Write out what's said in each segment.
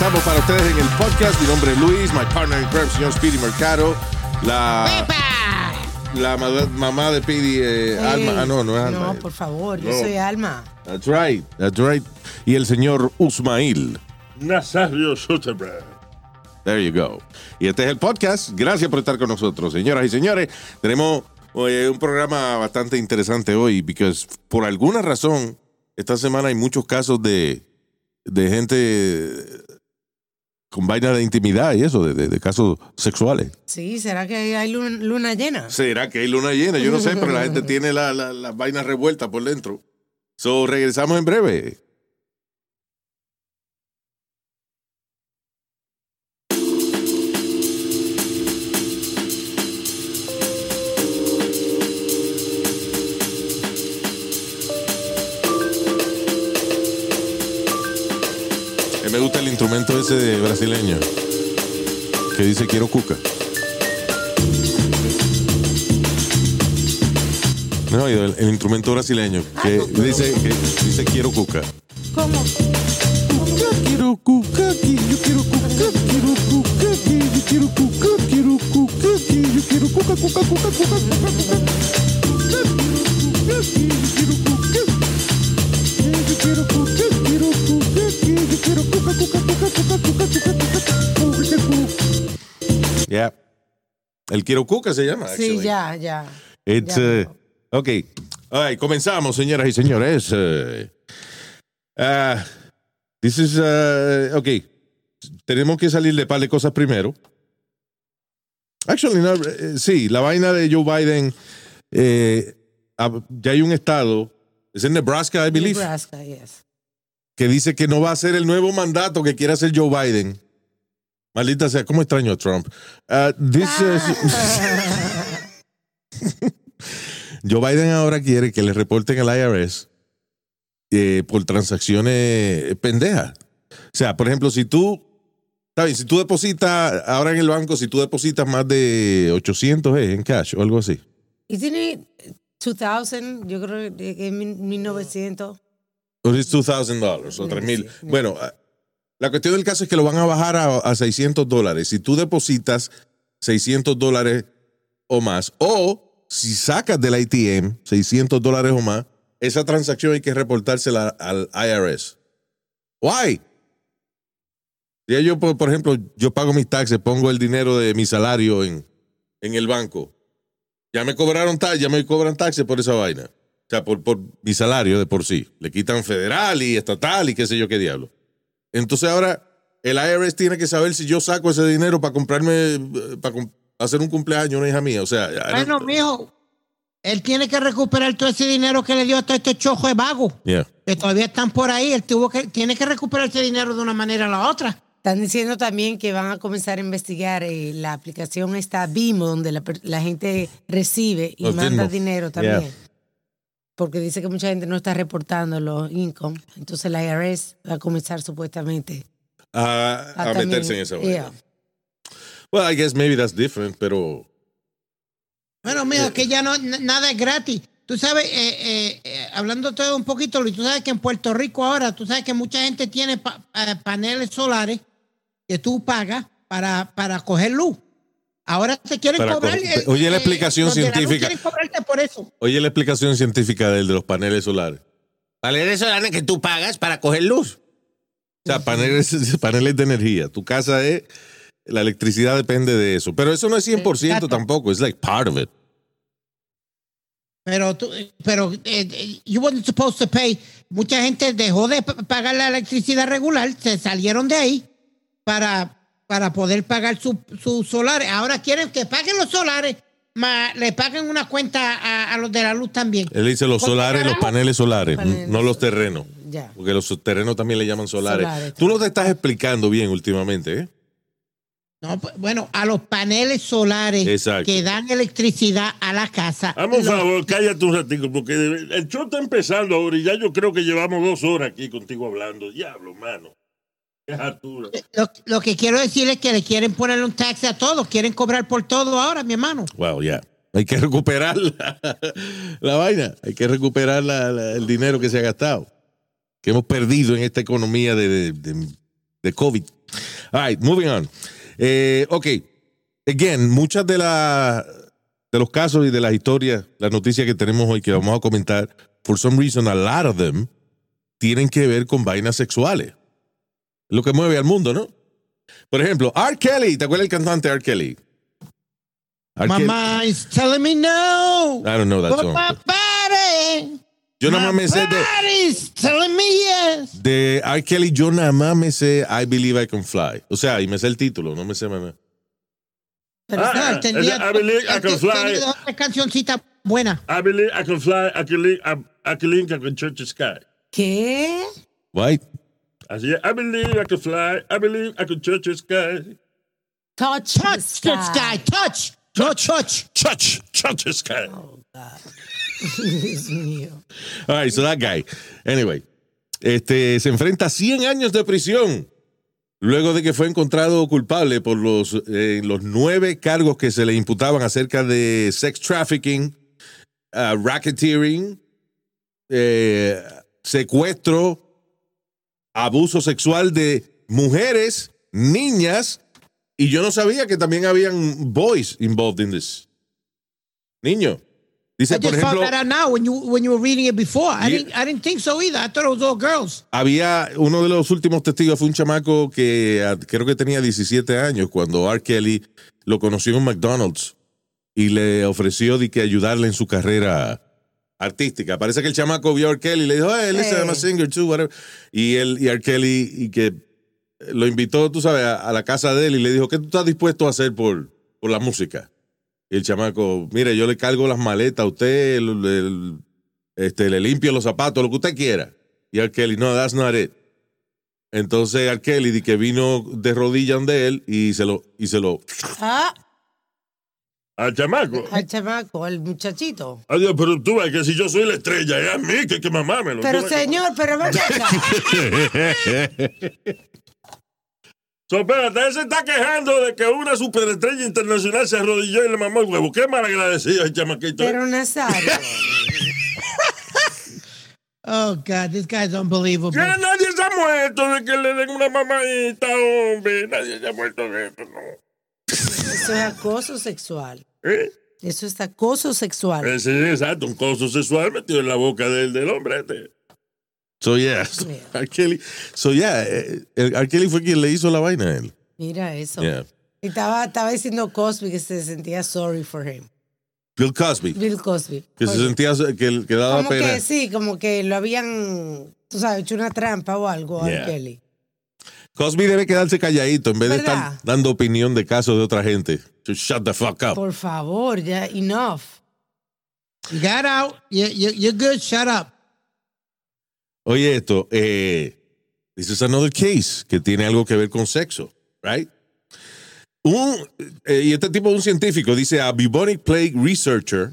Estamos para ustedes en el podcast. Mi nombre es Luis, my partner in crime, señor Speedy Mercado. La, la ma- mamá de Speedy, eh, Alma. Ah, no, no es Alma. No, por favor, yo No. soy Alma. That's right, that's right. Y el señor Usmail. Nazario Soterberg. There you go. Y este es el podcast. Gracias por estar con nosotros, señoras y señores. Tenemos eh, un programa bastante interesante hoy, porque por alguna razón, esta semana hay muchos casos de, de gente con vaina de intimidad y eso, de, de- de casos sexuales. Sí, ¿será que hay luna, luna llena? ¿Será que hay luna llena? Yo no sé, pero la gente tiene la, la, la vaina revuelta por dentro. So, regresamos en breve. Instrumento ese de brasileño que dice quiero cuca. No, el, el instrumento brasileño que dice, que dice quiero cuca. ¿Cómo? Cuca, quiero cuca, yo quiero cuca, quiero cuca, yo quiero cuca, quiero cuca, yo quiero cuca, cuca, cuca, cuca, cuca, cuca. Cuca, quiero cuca, aquí, yo quiero cuca. Eh, Yeah. El quiero cuca se llama. Sí, actually. ya, ya. It's, Ya uh, ok. All right, comenzamos, señoras y señores. Uh, ah, this is, uh, ok. Tenemos que salir de par de cosas primero. Actually, no, eh, sí, la vaina de Joe Biden, eh, ah, ya hay un estado, es en Nebraska, I believe, Nebraska, yes. Que dice que no va a ser el nuevo mandato que quiere hacer Joe Biden. Maldita sea, ¿cómo extraño a Trump? Is- Joe Biden ahora quiere que le reporten al IRS eh, por transacciones pendejas. O sea, por ejemplo, si tú, ¿sabes? Si tú depositas, ahora en el banco, si tú depositas más de 800 eh, en cash o algo así. Isn't it 2000? Yo creo que es mil- 1900. O es $2,000 o Sí, 3,000. sí. Bueno, la cuestión del caso es que lo van a bajar a, a 600 dólares. Si tú depositas 600 dólares o más, o si sacas del ATM 600 dólares o más, esa transacción hay que reportársela al IRS. Why? Si yo, por, por ejemplo, yo pago mis taxes, pongo el dinero de mi salario en, en el banco. Ya me cobraron ta- ya me cobran taxes por esa vaina. O sea, por, por mi salario de por sí. Le quitan federal y estatal y qué sé yo qué diablo. Entonces ahora el IRS tiene que saber si yo saco ese dinero para comprarme, eh, para hacer un cumpleaños a una hija mía. O sea, Bueno, mijo, él tiene que recuperar todo ese dinero que le dio a todo este chojo de vago, Yeah. que todavía están por ahí. Él tuvo que, tiene que recuperar ese dinero de una manera o la otra. Están diciendo también que van a comenzar a investigar eh, la aplicación esta Vimo, donde la, gente recibe y Los manda dinero también. Yeah. Porque dice que mucha gente no está reportando los income. Entonces la IRS va a comenzar supuestamente A, a también- meterse en esa. Yeah. Well, I guess maybe that's different, pero Bueno, mijo, que ya no, nada es gratis. Tú sabes, eh, eh, eh, hablando todo un poquito, Luis, tú sabes que en Puerto Rico ahora, tú sabes que mucha gente tiene pa- eh, paneles solares que tú pagas para, para coger luz. Ahora te quieren Para cobrar. co- eh, oye la eh, explicación luz científica. quieren cobrarte por eso. oye la explicación científica del de los paneles solares. Paneles solares que tú pagas para coger luz. O sea, paneles, paneles de energía. Tu casa es, la electricidad depende de eso. Pero eso no es 100% Exacto. tampoco, es like part of it. Pero, tú, pero eh, eh, you weren't supposed to pay. Mucha gente dejó de pagar la electricidad regular, se salieron de ahí para, para poder pagar sus su solares. Ahora quieren que paguen los solares, más le paguen una cuenta a, a los de la luz también. Él dice los ¿Por qué solares, los paneles solares, Paneles. no los terrenos. Ya. Porque los terrenos también le llaman solares. Solares, Tú no te estás explicando bien últimamente, ¿eh? No, pues, bueno, a los paneles solares Exacto. que dan electricidad a la casa. Un Los- favor, cállate un ratico, porque el show está empezando ahora y ya yo creo que llevamos dos horas aquí contigo hablando. Diablo, mano. Qué altura. Lo, lo que quiero decir es que le quieren poner un tax a todos, quieren cobrar por todo ahora, mi hermano. Wow, ya. Hay que recuperar la, la vaina. Hay que recuperar la- la- el dinero que se ha gastado. Que hemos perdido en esta economía de, de, de- de COVID. All right, moving on. Eh, ok. Again, muchas de, la, de los casos y de las historias, las noticias que tenemos hoy que vamos a comentar, for some reason, a lot of them tienen que ver con vainas sexuales. Lo que mueve al mundo, ¿no? Por ejemplo, R. Kelly. ¿Te acuerdas del cantante R. Kelly? R. My Kelly- mind's telling me no. I don't know that But song. my body, Yo nada más me sé de, body's telling me yes. de R. Kelly, yo nada más me sé I Believe I Can Fly. O sea, y me sé el título, no me sé más nada. Pero Ah, No, él tenía, I believe I can fly. cancioncitas buenas. I believe I can fly, I can link, I, I can link, I can touch the sky. ¿Qué? White. Así es, I believe I can fly, I believe I can touch the sky. Touch, the Touch the sky, touch. No touch. Touch, touch the sky. Dios mío. All right, so that guy. Anyway, este, se enfrenta a 100 años de prisión luego de que fue encontrado culpable por los, eh, los nueve cargos que se le imputaban acerca de sex trafficking, uh, racketeering, eh, secuestro, abuso sexual de mujeres, niñas, y yo no sabía que también habían boys involved in this. Niño. Dice, I por just found ejemplo, that out now when you when you were reading it before. I Yeah. didn't I didn't think so either. I thought it was all girls. había uno de los últimos testigos fue un chamaco que ah, creo que tenía 17 años cuando R. Kelly lo conoció en McDonald's y le ofreció de que ayudarle en su carrera artística. Parece que el chamaco vio a R. Kelly y le dijo, hey, listen, I'm a Hey. singer too, whatever. Y él y R. Kelly y que lo invitó, tú sabes, a, a la casa de él y le dijo, ¿qué tú estás dispuesto a hacer por, por la música? Y el chamaco, mire, yo le cargo las maletas a usted, el- este, le limpio los zapatos, lo que usted quiera. Y R. Kelly, no, that's not it. Entonces R. Kelly que vino de rodillas donde él y se lo, y se lo, Ah, Al chamaco. al chamaco, al muchachito. Adiós, pero tú ves que si yo soy la estrella, es a mí que, que. Pero Tú- señor, pero ven acá. So, espérate, él se está quejando de que una superestrella internacional se arrodilló y le mamó el huevo. Qué mal agradecido el chamaquito. Pero Nazario. Oh God, this guy's unbelievable. Que nadie se ha muerto de que le den una mamadita, hombre. Nadie se ha muerto de esto, no. Eso es acoso sexual. ¿Eh? Eso es acoso sexual. Eh, exacto, un coso sexual metido en la boca del, del hombre este. so yeah, R. Kelly, so yeah, eh, el- R. Kelly fue quien le hizo la vaina a él. Mira eso. Yeah. Y estaba, estaba diciendo Cosby que se sentía sorry for him. Bill Cosby, Bill Cosby. que se sentía que, que daba como pena. que sí, como que lo habían, tú sabes, hecho una trampa o algo a Yeah. Kelly. Cosby debe quedarse calladito en vez de ¿Verdad? estar dando opinión de casos de otra gente. Just shut the fuck up. Por favor, ya, enough. You got out. You, you, you're good. Shut up. Oye, esto, eh, this is another case que tiene algo que ver con sexo, right? Un, eh, y este tipo es un científico, dice a bubonic plague researcher,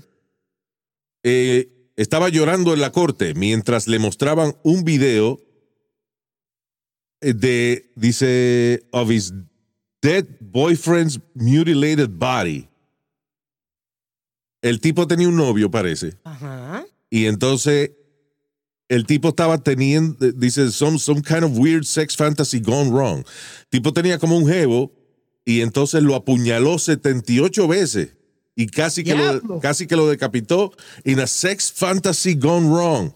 eh, estaba llorando en la corte mientras le mostraban un video de, dice, of his dead boyfriend's mutilated body. El tipo tenía un novio, parece. Ajá. Y entonces el tipo estaba teniendo, dice, some, some kind of weird sex fantasy gone wrong. tipo tenía como un jevo y entonces lo apuñaló 78 veces y casi que, lo, casi que lo decapitó in a sex fantasy gone wrong.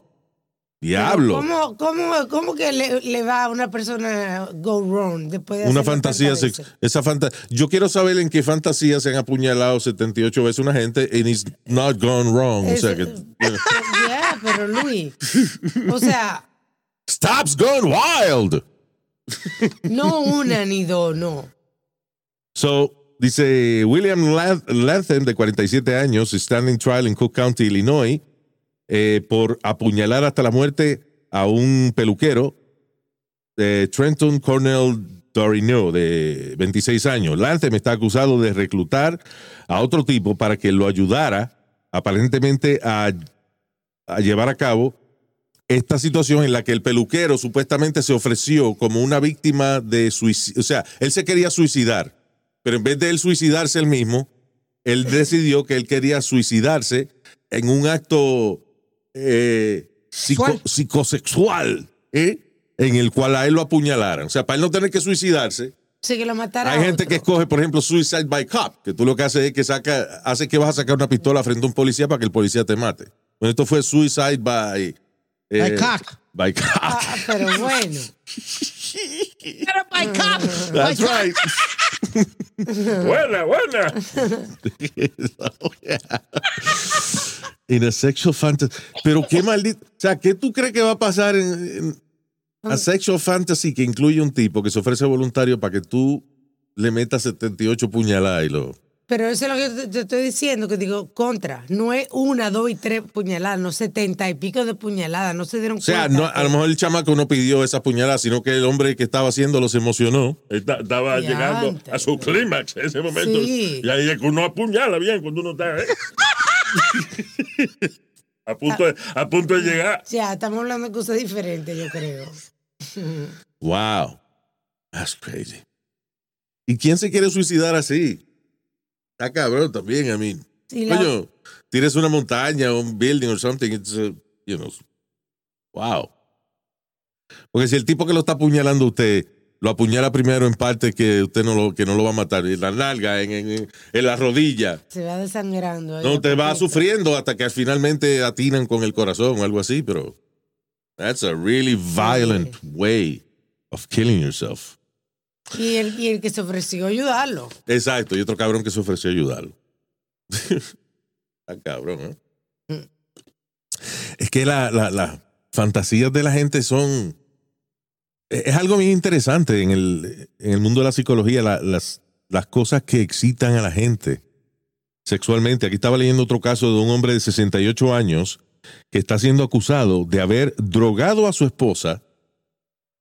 Diablo. ¿Cómo, cómo, cómo que le, le va a una persona go wrong después de Una fantasía veces? esa fanta Yo quiero saber en qué fantasía se han apuñalado 78 veces una gente and it's not gone wrong. O sea que Ya, pero Luis, o sea, Stops gone wild. no una ni dos, no. So, dice William Lath- Latham, de 47 años, standing trial en Cook County, Illinois, eh, por apuñalar hasta la muerte a un peluquero, eh, Trenton Cornell Torino, de 26 años. Lance me está acusado de reclutar a otro tipo para que lo ayudara aparentemente a, a llevar a cabo esta situación en la que el peluquero supuestamente se ofreció como una víctima de suicidio. O sea, él se quería suicidar, pero en vez de él suicidarse él mismo, él decidió que él quería suicidarse en un acto eh, psico- Sexual. psicosexual, ¿eh? en el cual a él lo apuñalaran. O sea, para él no tener que suicidarse, Sí, que lo matara hay gente otro. que escoge, por ejemplo, suicide by cop, que tú lo que haces es que saca, hace que vas a sacar una pistola frente a un policía para que el policía te mate. Bueno, esto fue suicide by... eh, By cock. By cock. Ah, pero bueno. Pero by cop. That's By right. Buena, buena. In a sexual fantasy. Pero qué maldito. O sea, ¿qué tú crees que va a pasar en, en a sexual fantasy que incluye un tipo que se ofrece voluntario para que tú le metas 78 puñaladas y lo. Pero eso es lo que yo te, te estoy diciendo, que digo, contra. No es una, dos y tres puñaladas, no setenta y pico de puñaladas, no se dieron O sea, cuenta. no, a lo mejor el chamaco no pidió esa puñalada, sino que el hombre que estaba haciéndolo se emocionó. Está- Estaba llegando antes. a su clímax en ese momento. Sí. Y ahí es que uno apuñala bien cuando uno está. ¿eh? a, punto de, a punto de llegar. Ya, estamos hablando de cosas diferentes, yo creo. Wow. That's crazy. ¿Y quién se quiere suicidar así? Está cabrón también, a mí. Sí, la- Coño, tires una montaña, un building or something, it's, uh, you know, wow. Porque si el tipo que lo está apuñalando a usted lo apuñala primero en parte que usted no lo, que no lo va a matar, en la nalga, en, en, en la rodilla, Se va desangrando. no, te va sufriendo hasta que finalmente atinan con el corazón o algo así, pero that's a really violent way of killing yourself. Y el, y el que se ofreció ayudarlo. Exacto, y otro cabrón que se ofreció ayudarlo. Está cabrón, ¿eh? Es que la- la- las fantasías de la gente son. Es algo bien interesante en el, en el mundo de la psicología, la- las, las cosas que excitan a la gente sexualmente. Aquí estaba leyendo otro caso de un hombre de 68 años que está siendo acusado de haber drogado a su esposa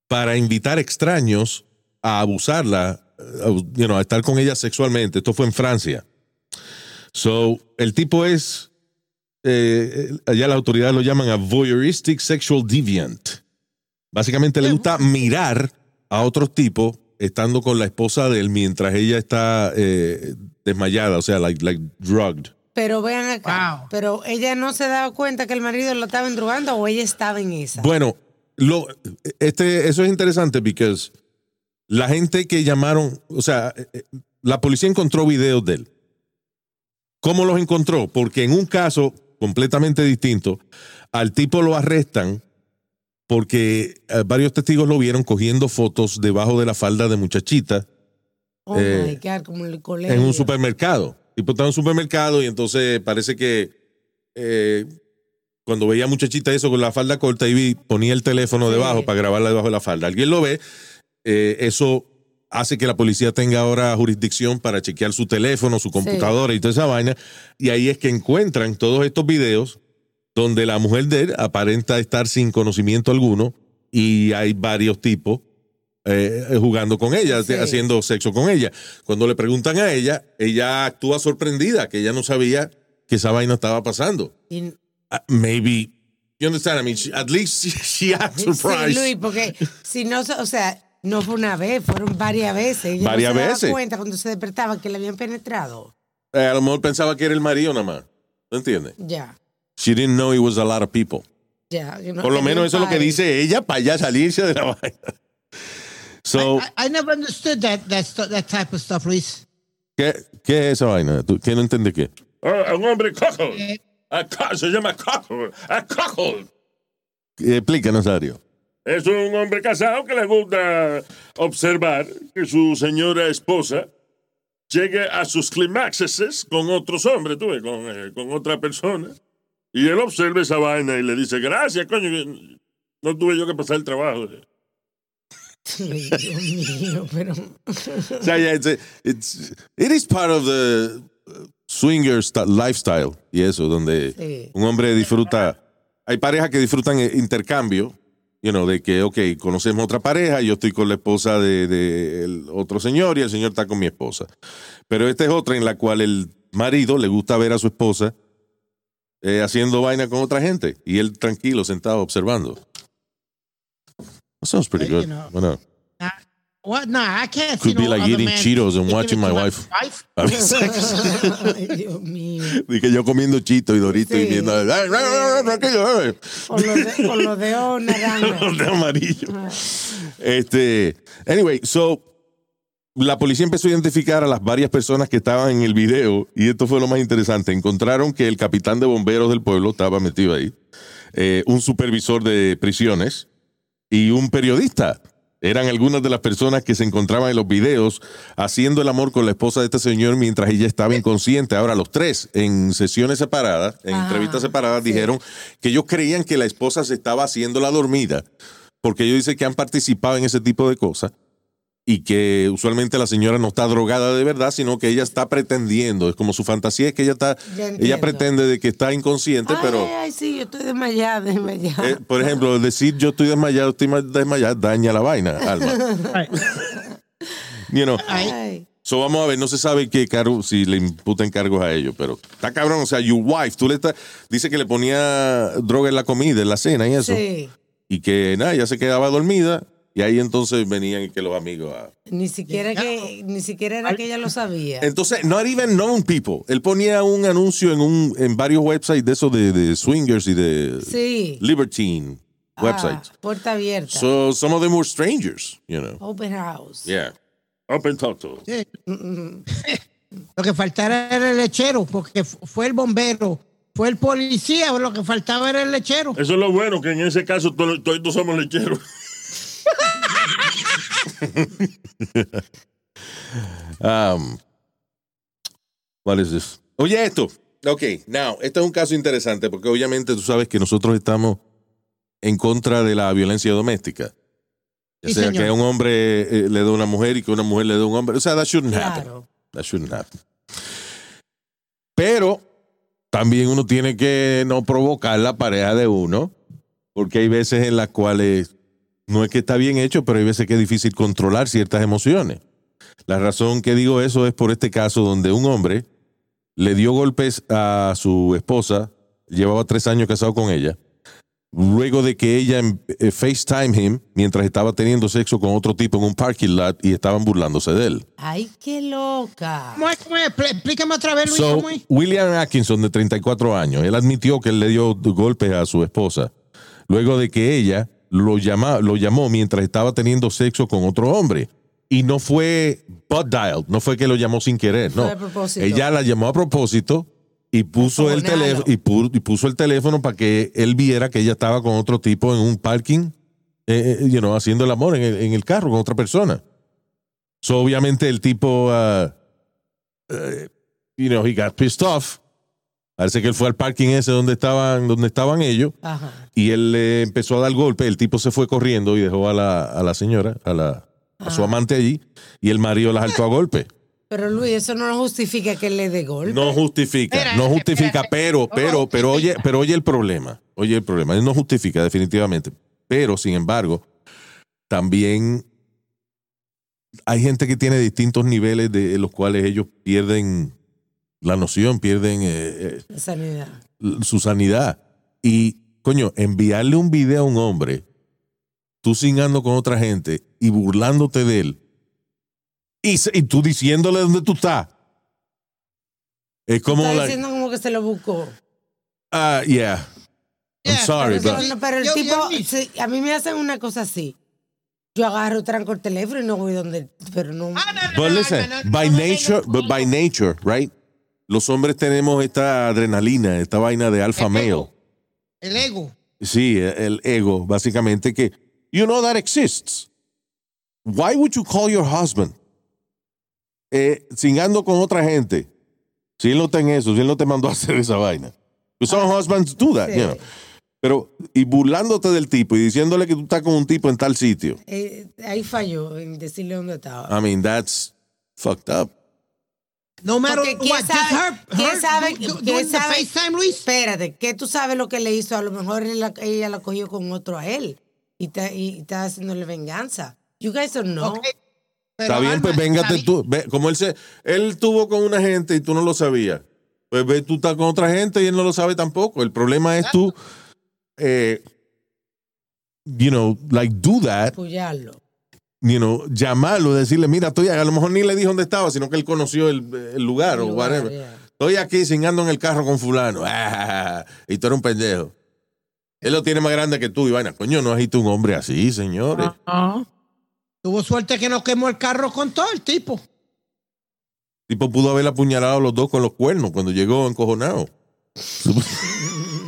para invitar extraños a abusarla, a, you know, a estar con ella sexualmente. Esto fue en Francia. So, el tipo es, eh, allá las autoridades lo llaman a voyeuristic sexual deviant. Básicamente le gusta mirar a otros tipos estando con la esposa de él mientras ella está eh, desmayada, o sea, like, like drugged. Pero vean acá. Wow. Pero ella no se daba cuenta que el marido lo estaba endrogando o ella estaba en esa. Bueno, lo, este, eso es interesante porque la gente que llamaron, o sea, eh, eh, la policía encontró videos de él. ¿Cómo los encontró? Porque en un caso completamente distinto, al tipo lo arrestan porque eh, varios testigos lo vieron cogiendo fotos debajo de la falda de muchachita oh eh, my God, como en el colegio. en un supermercado. Tipo estaba en un supermercado y entonces parece que eh, cuando veía a muchachita eso con la falda corta y vi, ponía el teléfono Sí. debajo para grabarla debajo de la falda. Alguien lo ve, eh, eso hace que la policía tenga ahora jurisdicción para chequear su teléfono, su computadora y toda esa vaina. Y ahí es que encuentran todos estos videos donde la mujer de él aparenta estar sin conocimiento alguno y hay varios tipos eh, jugando con ella, Sí. haciendo sexo con ella. Cuando le preguntan a ella, ella actúa sorprendida, que ella no sabía que esa vaina estaba pasando. Y- Uh, maybe, you understand? I mean, she- at least she, she acts Sí, surprised. Luis, porque si no, o sea, no fue una vez, fueron varias veces. Ella Varias no se veces. daba cuenta cuando se despertaba que le habían penetrado. Eh, a lo mejor pensaba que era el marido nada más. ¿No entiendes? Ya, She didn't know it was a lot of people. ya. you know, Por lo menos eso es lo que dice ella para ya salirse de la vaina. So, I, I never understood that, that, that type of stuff, Luis. ¿qué, ¿qué es esa vaina? ¿Tú, ¿Quién no entiende qué? Ah, un hombre cojo. Eh. Se llama cojo. A cojo. Explícanos, Ario. Es un hombre casado que le gusta observar que su señora esposa llegue a sus climaxes con otros hombres, tú ves, con, eh, con otra persona. Y él observa esa vaina y le dice, gracias, coño, no tuve yo que pasar el trabajo. Dios mío, pero. O sea, ya, it's, it's- it is part of the uh, swinger lifestyle y eso, donde Sí. un hombre disfruta. Hay parejas que disfrutan intercambio you know, de que, ok, conocemos otra pareja, yo estoy con la esposa de, de el otro señor y el señor está con mi esposa. Pero esta es otra en la cual el marido le gusta ver a su esposa eh, haciendo vaina con otra gente y él tranquilo, sentado, observando. That sounds pretty good. you know. Bueno, What? No, I can't Could be no like eating Cheetos and watching my wife. Dios mío. Y que yo comiendo chito y dorito y Sí. viendo. "Ay, ay, ay, tranquilo, ay". Con los, de- con los dedos naranjas. de amarillo. Este, anyway, so la policía empezó a identificar a las varias personas que estaban en el video y esto fue lo más interesante. Encontraron que el capitán de bomberos del pueblo estaba metido ahí, eh, un supervisor de prisiones y un periodista. Eran algunas de las personas que se encontraban en los videos haciendo el amor con la esposa de este señor mientras ella estaba inconsciente. Ahora, los tres, en sesiones separadas, en Ah, entrevistas separadas, sí. dijeron que ellos creían que la esposa se estaba haciendo la dormida, porque ellos dicen que han participado en ese tipo de cosas y que usualmente la señora no está drogada de verdad, sino que ella está pretendiendo. Es como su fantasía es que ella está, ella pretende de que está inconsciente, Ay, pero ay, ay, sí, yo estoy desmayada, desmayada. eh, por ejemplo, decir yo estoy desmayado, estoy ma- desmayado, daña la vaina, Alma. You know, Ay. so vamos a ver, no se sabe qué cargo, si le imputan cargos a ellos, pero está cabrón, o sea, your wife, tú le estás, dice que le ponía droga en la comida, en la cena y eso, Sí. y que nada, ya se quedaba dormida, y ahí entonces venían que los amigos a... Ni siquiera que, ni siquiera era que ella lo sabía. Entonces, not even known people. Él ponía un anuncio en un en varios websites de esos de, de swingers y de Sí. libertine Ah, websites. puerta abierta. So some of them were strangers, you know. Open house. Yeah. Open Toto. Sí. Lo que faltara era el lechero, porque fu- fue el bombero, fue el policía, lo que faltaba era el lechero. Eso es lo bueno, que en ese caso to- todos somos lecheros. Um, what is this? Oye, esto. Ok, now, este es un caso interesante porque obviamente tú sabes que nosotros estamos en contra de la violencia doméstica. Ya Sí, sea señor. que un hombre eh, le dé a una mujer y que una mujer le dé a un hombre. O sea, that shouldn't happen. Claro. That shouldn't happen. Pero también uno tiene que no provocar la pareja de uno, porque hay veces en las cuales no es que está bien hecho, pero hay veces que es difícil controlar ciertas emociones. La razón que digo eso es por este caso donde un hombre le dio golpes a su esposa, llevaba tres años casado con ella, luego de que ella eh, FaceTime him mientras estaba teniendo sexo con otro tipo en un parking lot y estaban burlándose de él. Ay, qué loca. Explícame otra vez, Luis. William Atkinson, de 34 años, él admitió que él le dio golpes a su esposa luego de que ella lo, llama, lo llamó mientras estaba teniendo sexo con otro hombre. Y no fue butt dialed, no fue que lo llamó sin querer, no. Fue a propósito. Ella la llamó a propósito y puso, el teléfono, y, pu- y puso el teléfono para que él viera que ella estaba con otro tipo en un parking, eh, eh, you know, haciendo el amor en el, en el carro con otra persona. So, obviamente el tipo, ah, eh, you know, he got pissed off. Parece que él fue al parking ese donde estaban, donde estaban ellos Ajá. y él le empezó a dar golpe. El tipo se fue corriendo y dejó a la, a la señora, a, la, a su amante allí y el marido la saltó a golpe. Pero Luis, eso no justifica que le dé golpe. No justifica, Espérate, no justifica, espérate. pero, pero, pero oye, pero oye el problema, oye el problema, no justifica definitivamente, pero sin embargo, también hay gente que tiene distintos niveles de los cuales ellos pierden la noción, pierden eh, sanidad. eh, su sanidad. Y, coño, enviarle un video a un hombre, tú cingando con otra gente y burlándote de él, y, tú diciéndole dónde tú estás. Es como Está la. diciendo como que se lo buscó. Ah, yeah. I'm Yeah, sorry, Pero, but. no- pero el Yo- tipo, yo a mí me hacen una cosa así. Yo agarro, tranco el teléfono y no voy donde, pero no. Ah, no, no, But no, listen, no, no, by no, no, nature, no, but by nature, right? Los hombres tenemos esta adrenalina, esta vaina de El male. El ego. Sí, el ego, básicamente que you know that exists. Why would you call your husband eh, cingando con otra gente? Si él no está en eso, si él no te mandó a hacer esa vaina. Because some husbands do that, Sí. you know. Pero, y burlándote del tipo y diciéndole que tú estás con un tipo en tal sitio. Eh, ahí falló en decirle dónde estaba. I mean, that's fucked up. No matter Porque ¿quién what, just sabe- her, quién her sabe- do- do- quién sabe- FaceTime, Luis. Espérate, que tú sabes lo que le hizo. A lo mejor él la- ella la cogió con otro a él. y está, y está haciéndole venganza. You guys don't know. Pero, Está bien, pues véngate tú. Ve, como él se, él tuvo con una gente y tú no lo sabías. Pues ve, tú estás con otra gente y él no lo sabe tampoco. El problema es tú, eh, you know, like do that, Apoyarlo. You know, llamarlo, decirle, mira, estoy, a lo mejor ni le dijo dónde estaba, sino que él conoció el, el lugar El whatever. yeah. Estoy aquí cingando en el carro con fulano. Ah, y tú eres un pendejo. Él lo tiene más grande que tú, y vaina. Coño, no agita un hombre así, señores. Tuvo suerte que no quemó el carro con todo el tipo. tipo pudo haber apuñalado a los dos con los cuernos cuando llegó encojonado.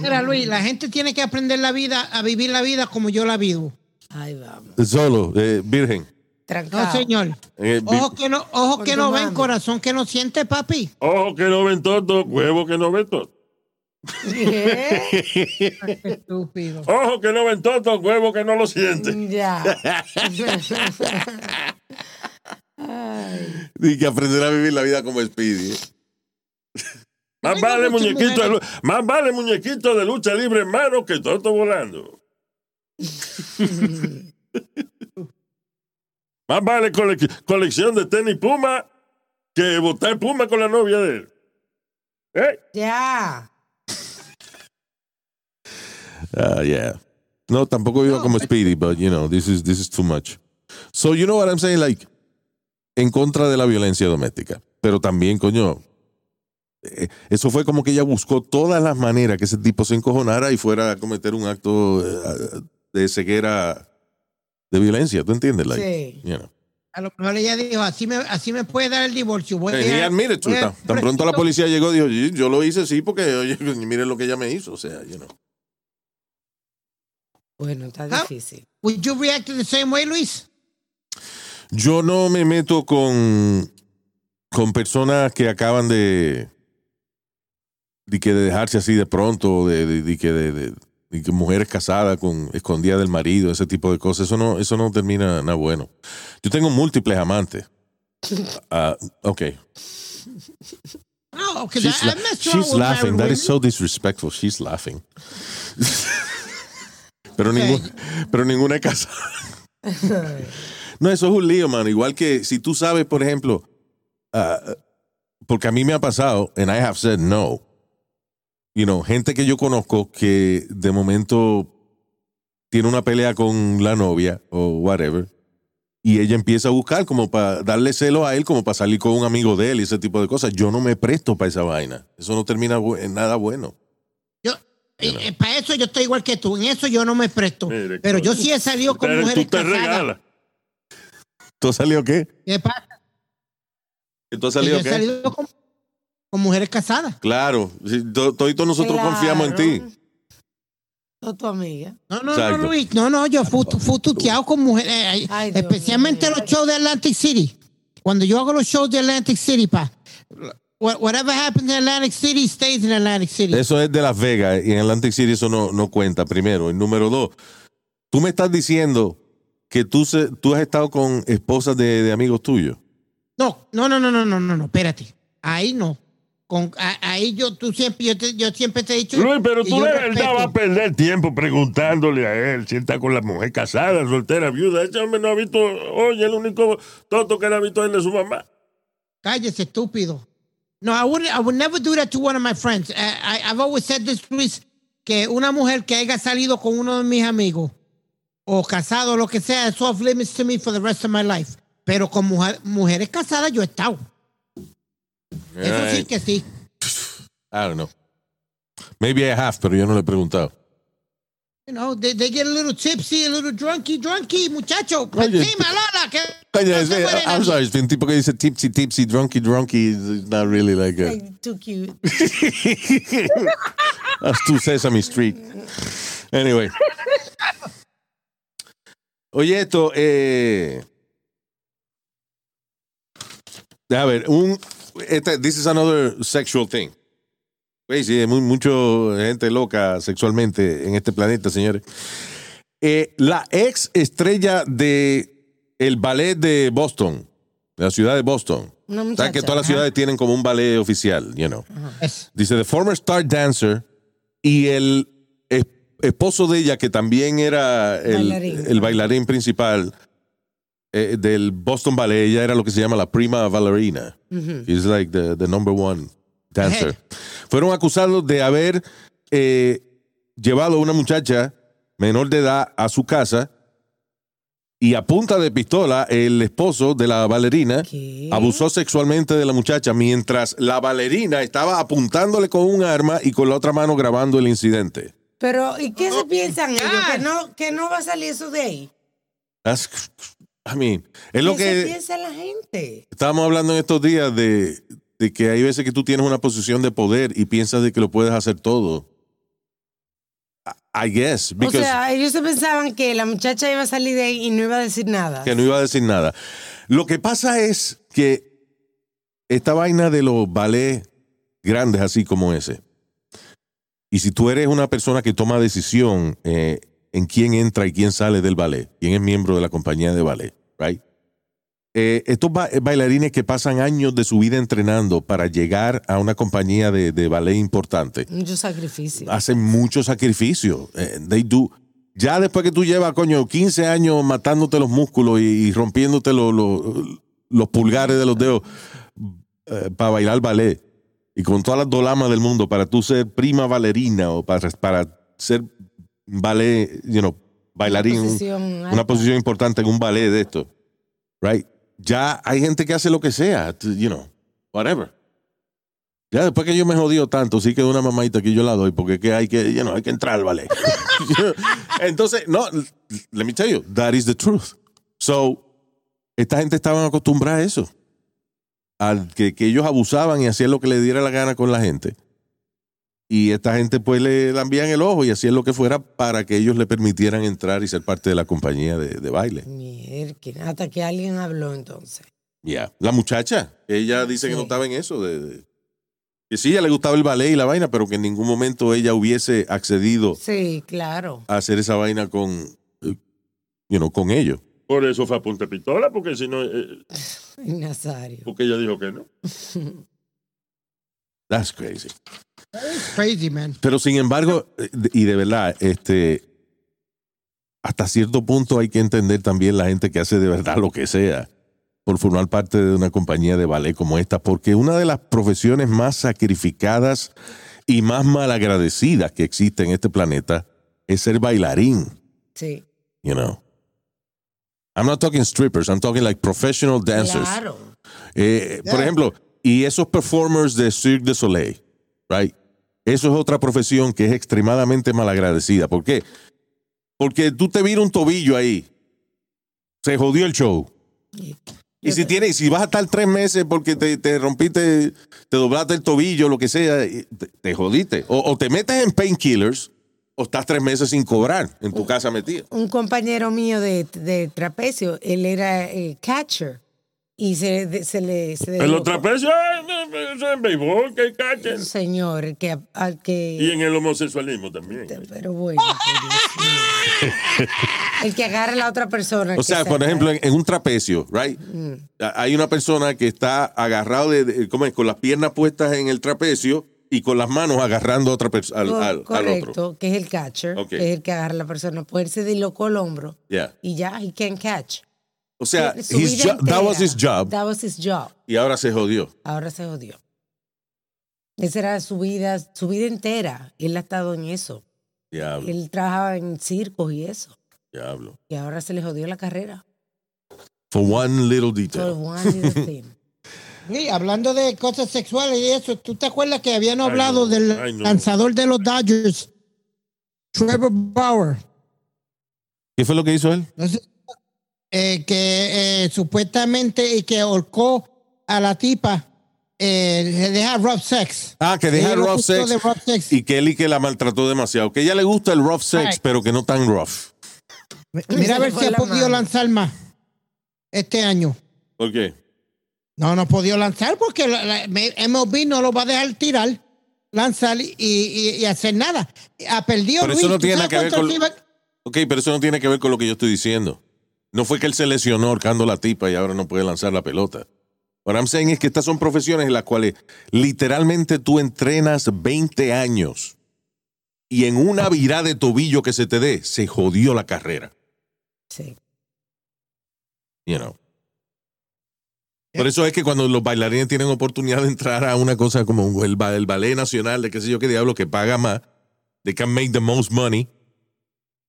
Mira, Luis, la gente tiene que aprender la vida, a vivir la vida como yo la vivo. Ahí vamos. Solo, eh, virgen. No, Trancado. señor. Eh, Ojo que no, ojo que no ven, corazón que no siente, papi. Ojo que no ven todo, huevo que no ven todo. ¿Qué? Estúpido. Ojo que no ven todo, huevo que no lo sienten. ya. Y que aprender a vivir la vida como Speedy. ¿eh? Más vale, muñequito de, más vale muñequito de lucha libre en mano que todo volando. más vale cole- colección de tenis Puma que botar Puma con la novia de él. ¿Eh? ya. Ah, yeah. No, tampoco vivo como Speedy, but you know, this is, this is too much. So, you know what I'm saying? Like, en contra de la violencia doméstica. Pero también, coño, eh, eso fue como que ella buscó todas las maneras que ese tipo se encojonara y fuera a cometer un acto eh, de ceguera de violencia. ¿Tú entiendes? Like, Sí. you know. A lo mejor ella dijo, así me, así me puede dar el divorcio. Voy a- admitted voy a- Tan, tan pronto la policía llegó, dijo, "Sí, yo lo hice sí, porque, oye, miren lo que ella me hizo. O sea, you know. Bueno, está Ah. difícil. Would you react the same way, Luis? Yo no me meto con, con personas que acaban de, de, que de dejarse así de pronto, de, de- de que de, de- de que mujeres casadas con escondidas del marido, ese tipo de cosas. Eso no, eso no termina nada bueno. Yo tengo múltiples amantes. Ah, ok. No, because She's, la- she's laughing. That is so disrespectful. She's laughing. pero, Ok. ningún- pero ninguna es casada. no, eso es un lío, mano. Igual que si tú sabes, por ejemplo, ah, porque a mí me ha pasado, and I have said no. You know, gente que yo conozco que de momento tiene una pelea con la novia o whatever, y ella empieza a buscar como para darle celo a él, como para salir con un amigo de él y ese tipo de cosas. Yo no me presto para esa vaina. Eso no termina en nada bueno. Yo, para eso yo estoy igual que tú. En eso yo no me presto. Mire, Pero yo sí he salido con Pero mujeres tú te casadas. regalas. ¿Tú has salido qué? ¿Qué pasa? ¿Tú has Que salido yo he salido con, con mujeres casadas. Claro, to- todos nosotros Claro. confiamos en ti. No tu amiga. No, no, Exacto. no, Luis. No, no, yo fui, fui tuteado con mujeres. eh, Ay, Dios especialmente los shows de Atlantic City. Cuando yo hago los shows de Atlantic City, pa. wha- Whatever happens in Atlantic City stays in Atlantic City. Eso es de Las Vegas y en Atlantic City eso no, no cuenta, primero. Y número dos, tú me estás diciendo que tú, se- tú has estado con esposas de, de amigos tuyos. No, no, no, no, no, no, no, no, espérate. Ahí no. Con, a- ahí yo, tú siempre, yo, te- yo siempre te he dicho. Luis, pero tú de verdad vas a perder tiempo preguntándole a él si está con la mujer casada, soltera, viuda. Ese hombre no ha visto, oye, el único tonto que le ha visto es de su mamá. Cállese, estúpido. No, I would, I would never do that to one of my friends. I, I, I've always said this, Luis, que una mujer que haya salido con uno de mis amigos o casado, lo que sea, es off limits to me for the rest of my life. Pero con mujer- mujeres casadas yo he estado. Eso sí que sí. I don't know. Maybe I have, pero yo no le he preguntado. You know, they, they get a little tipsy, a little drunky, drunky, muchacho. Oye, Sí, malala, que Coño, no es- se I'm nadie. sorry, es un tipo que dice tipsy, tipsy, drunky, drunky. It's not really like a... Ay, too cute. That's too Sesame Street. Anyway. Oye, esto, eh. A ver, un. Este, this is another sexual thing. Güey, sí, hay muy, mucho gente loca sexualmente en este planeta, señores. Eh, la ex estrella de el ballet de Boston, de la ciudad de Boston. ¿Sabes muchacha. que todas las ajá. ciudades tienen como un ballet oficial, you know? Dice, the former star dancer y el, es- esposo de ella, que también era el Bailarín. el bailarín principal eh, del Boston Ballet, ella era lo que se llama la prima ballerina. She's like the, the number one dancer. Fueron acusados de haber eh, llevado a una muchacha menor de edad a su casa y a punta de pistola el esposo de la bailarina ¿Qué? abusó sexualmente de la muchacha mientras la bailarina estaba apuntándole con un arma y con la otra mano grabando el incidente. Pero, ¿y qué se piensan ellos? Que no, que no va a salir eso de ahí. That's- I mean, es lo ¿Qué se que piensa la gente? estábamos hablando en estos días de, de que hay veces que tú tienes una posición de poder y piensas de que lo puedes hacer todo. I- I guess, O sea, ellos se pensaban que la muchacha iba a salir de ahí y no iba a decir nada. que no iba a decir nada. Lo que pasa es que esta vaina de los ballets grandes así como ese, y si tú eres una persona que toma decisión eh, en quién entra y quién sale del ballet, quién es miembro de la compañía de ballet, right? Eh, estos ba- bailarines que pasan años de su vida entrenando para llegar a una compañía de, de ballet importante, Mucho sacrificio. hacen mucho sacrificio. Eh, they do. Ya después que tú llevas, coño, 15 años matándote los músculos y, y rompiéndote lo- lo- los pulgares de los dedos para bailar ballet y con todas las dolamas del mundo para tú ser prima bailarina o para, para ser ballet, you know, bailarín, Una un- posición una alta. posición importante en un ballet de esto. Right? Ya hay gente que hace lo que sea, you know, whatever. Ya después que yo me jodido tanto, sí que una mamadita que yo la doy, porque que hay que, you know, hay que entrar al ballet. Entonces, no, let me tell you, that is the truth. So, esta gente estaban acostumbrada a eso. A que, que ellos abusaban y hacían lo que le diera la gana con la gente. Y esta gente pues le lambían el ojo y hacían lo que fuera para que ellos le permitieran entrar y ser parte de la compañía de, de baile. Mierda, hasta que alguien habló entonces. Ya. La muchacha, ella dice que no estaba en eso. De, de- que sí, ella le gustaba el ballet y la vaina, pero que en ningún momento ella hubiese accedido Sí, claro. a hacer esa vaina con, you know, con ellos. Por eso fue a punta pistola, porque si no, eh, Nazario. porque ella dijo que no. That's crazy. Crazy, man. Pero sin embargo, y de verdad, este, hasta cierto punto hay que entender también la gente que hace de verdad lo que sea por formar parte de una compañía de ballet como esta, porque una de las profesiones más sacrificadas y más malagradecidas que existe en este planeta es ser bailarín, Sí. you know. I'm not talking strippers, I'm talking like professional dancers. Claro. Eh, Por ejemplo, y esos performers de Cirque du Soleil, right? Eso es otra profesión que es extremadamente malagradecida. ¿Por qué? Porque tú te viras un tobillo ahí, se jodió el show. Y si tienes, si vas a estar tres meses porque te, te rompiste, te doblaste el tobillo, lo que sea, te, te jodiste. O, o te metes en painkillers o estás tres meses sin cobrar en tu casa metido. Un compañero mío de, de trapecio, él era eh, catcher y se, de- se le... Se En los trapecios, en béisbol, que cachen. Señor, que, al que... Y en el homosexualismo también. Pero bueno, el que agarra a la otra persona. O sea, se- por ejemplo, en, en un trapecio, right? Mm. Hay una persona que está agarrado de, de- ¿cómo es? con las piernas puestas en el trapecio y con las manos agarrando a otra al, al- al correcto, otro. que es el catcher, Ok. que es el que agarra a la persona. Pues él se dislocó el hombro Yeah. y ya, he can catch. O sea, his that was his job That was his job. y ahora se jodió. Ahora se jodió. Esa era su vida, su vida entera. Él ha estado en eso. Diablo, Él trabajaba en circos y eso. diablo. Y ahora se le jodió la carrera. For one little For detail. one little thing. Sí, hablando de cosas sexuales y eso, ¿tú te acuerdas que habían hablado del lanzador de los Dodgers, Trevor Bauer? ¿Qué fue lo que hizo él? No sé, eh, que eh, supuestamente y que ahorcó a la tipa, eh, le deja rough sex. Ah, que deja rough sex, de rough sex. y que él y que la maltrató demasiado. Que ella le gusta el rough sex, Right. pero que no tan rough. Mira a ver si ha la podido mano. lanzar más este año. ¿Por qué? No, no ha podido lanzar porque la, la- MLB no lo va a dejar tirar, lanzar y, y- y hacer nada. Ha perdido Pero eso Luis, no ¿tú tiene que ver con- iba- Ok, pero eso no tiene que ver con lo que yo estoy diciendo. No fue que él se lesionó ahorcando la tipa y ahora no puede lanzar la pelota. What I'm saying es que estas son profesiones en las cuales literalmente tú entrenas 20 años y en una virada de tobillo que se te dé, se jodió la carrera. Sí. You know. Por eso es que cuando los bailarines tienen oportunidad de entrar a una cosa como el, el ballet nacional de qué sé yo qué diablo que paga más, they can make the most money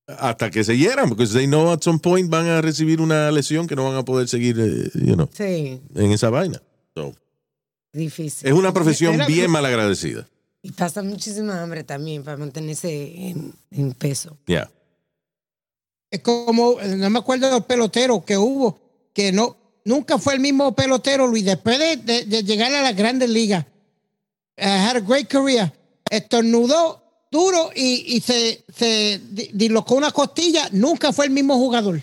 hasta que se hieran, porque they know at some point van a recibir una lesión que no van a poder seguir, eh, you know, Sí, en esa vaina. So, difícil. es una profesión bien mal agradecida. Y pasa muchísima hambre también para mantenerse en, en peso. Yeah. Es como, no me acuerdo del pelotero que hubo, que no, nunca fue el mismo pelotero, Luis, después de, de- de llegar a las grandes ligas. Uh, had a great career. Estornudó duro y, y se, se di- dislocó una costilla. Nunca fue el mismo jugador.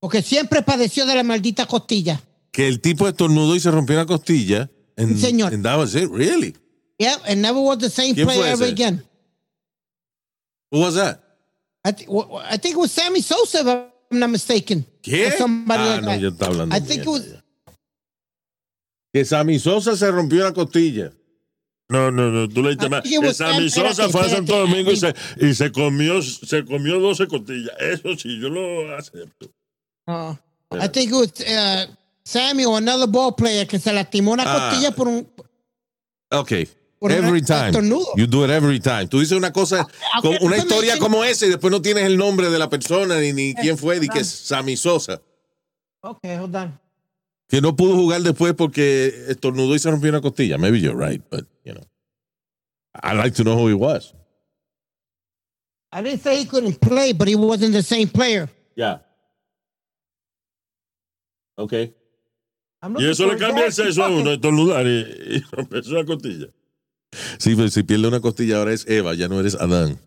Porque siempre padeció de la maldita costilla. Que el tipo estornudó y se rompió una costilla. And, señor. and that was it, really? Yeah, and never was the same ¿Quién fue player ever again. Who was that? I, w- I think it was Sammy Sosa, if I'm not mistaken. ¿Qué? Or somebody Ah, like no, that. yo estaba hablando I think it was. Que Sammy Sosa se rompió la costilla. No, no, no, tú leíste mal. think it was Esa mi Sam- Sosa fue a Santo Domingo y se, y se comió, se comió 12 costillas. Eso sí, yo lo acepto. Uh, I think it was uh, Sammy or another ball player que se lastimó una Ah. costilla por un. Por every time. estornudo. You do it every time. Tú dices una cosa, con okay, una historia como esa y después no tienes el nombre de la persona ni, ni quién fue, ni que es Sammy Sosa. Okay, hold on. Que no pudo jugar después porque estornudó y se rompió una costilla. Maybe you're right, but. I'd like to know who he was. I didn't say he couldn't play, but he wasn't the same player. Yeah. Okay. I'm Y eso le cambia el sexo a uno, estornudar y, y romperse una costilla. Sí, pero si pierde una costilla ahora es Eva, ya no eres Adán.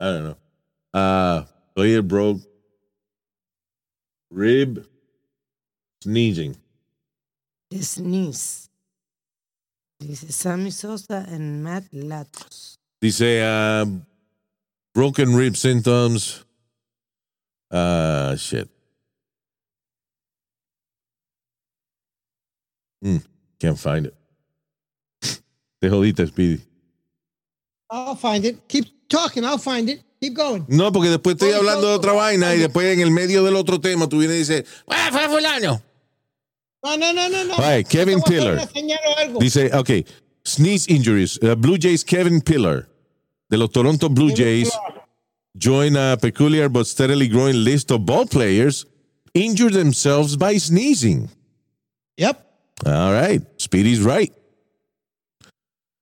I don't know. Uh, player broke rib sneezing. Nice. Dice Sammy Sosa and Matt Latos. Dice uh, broken rib symptoms. Uh, shit. Hmm, can't find it. Te jodiste, Speedy. I'll find it. Keep talking. I'll find it. Keep going. No, porque después estoy hablando de otra vaina y después en el medio del otro tema tú vienes y dices, Ah, fue fulano. No, no, no, no, no. All right, Kevin Te voy a hacer Tiller. una señal o algo. Dice, ok, sneeze injuries. Uh, Blue Jays Kevin Pillar de los Toronto Blue Jays join a peculiar but steadily growing list of ball players injure themselves by sneezing. Yep. All right, Speedy's right.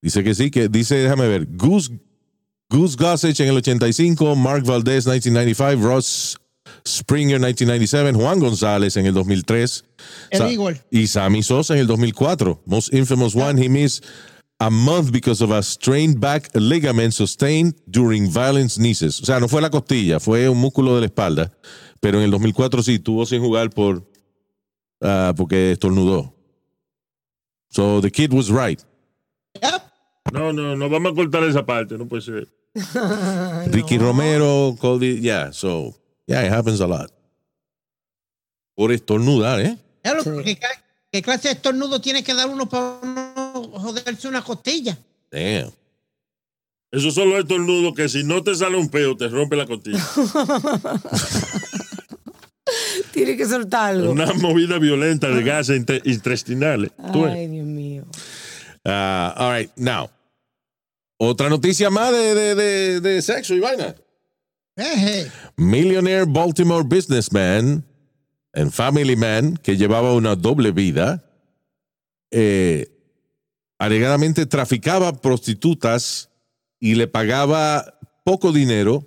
Dice que sí, que dice, déjame ver, Goose, Goose Gossage en el 85, Mark Valdez 1995, Ross Springer 1997, Juan González en el 2003 El Sa- Eagle. y Sammy Sosa en el 2004. Most infamous one, he missed a month because of a strained back ligament sustained during violent sneezes. O sea, no fue la costilla, fue un músculo de la espalda, pero en el 2004 sí tuvo sin jugar por ah, porque estornudó. So the kid was right. Yep. No, no, no vamos a cortar esa parte, no puede ser. Ricky Romero, Cody, yeah, so yeah, it happens a lot. Por estornudar, ¿eh? Lo- ¿qué, cla- qué clase de estornudo tiene que dar uno para no joderse una costilla? Damn. Esos son los estornudos que si no te sale un peo, te rompe la costilla. Tiene que soltar algo. Una movida violenta de gases inte- intestinales. Ves. Ay, Dios mío. Ah, all right, now. Otra noticia más de, de, de, de sexo y vaina. Eje. Millionaire Baltimore businessman and family man que llevaba una doble vida, eh, alegadamente traficaba prostitutas y le pagaba poco dinero,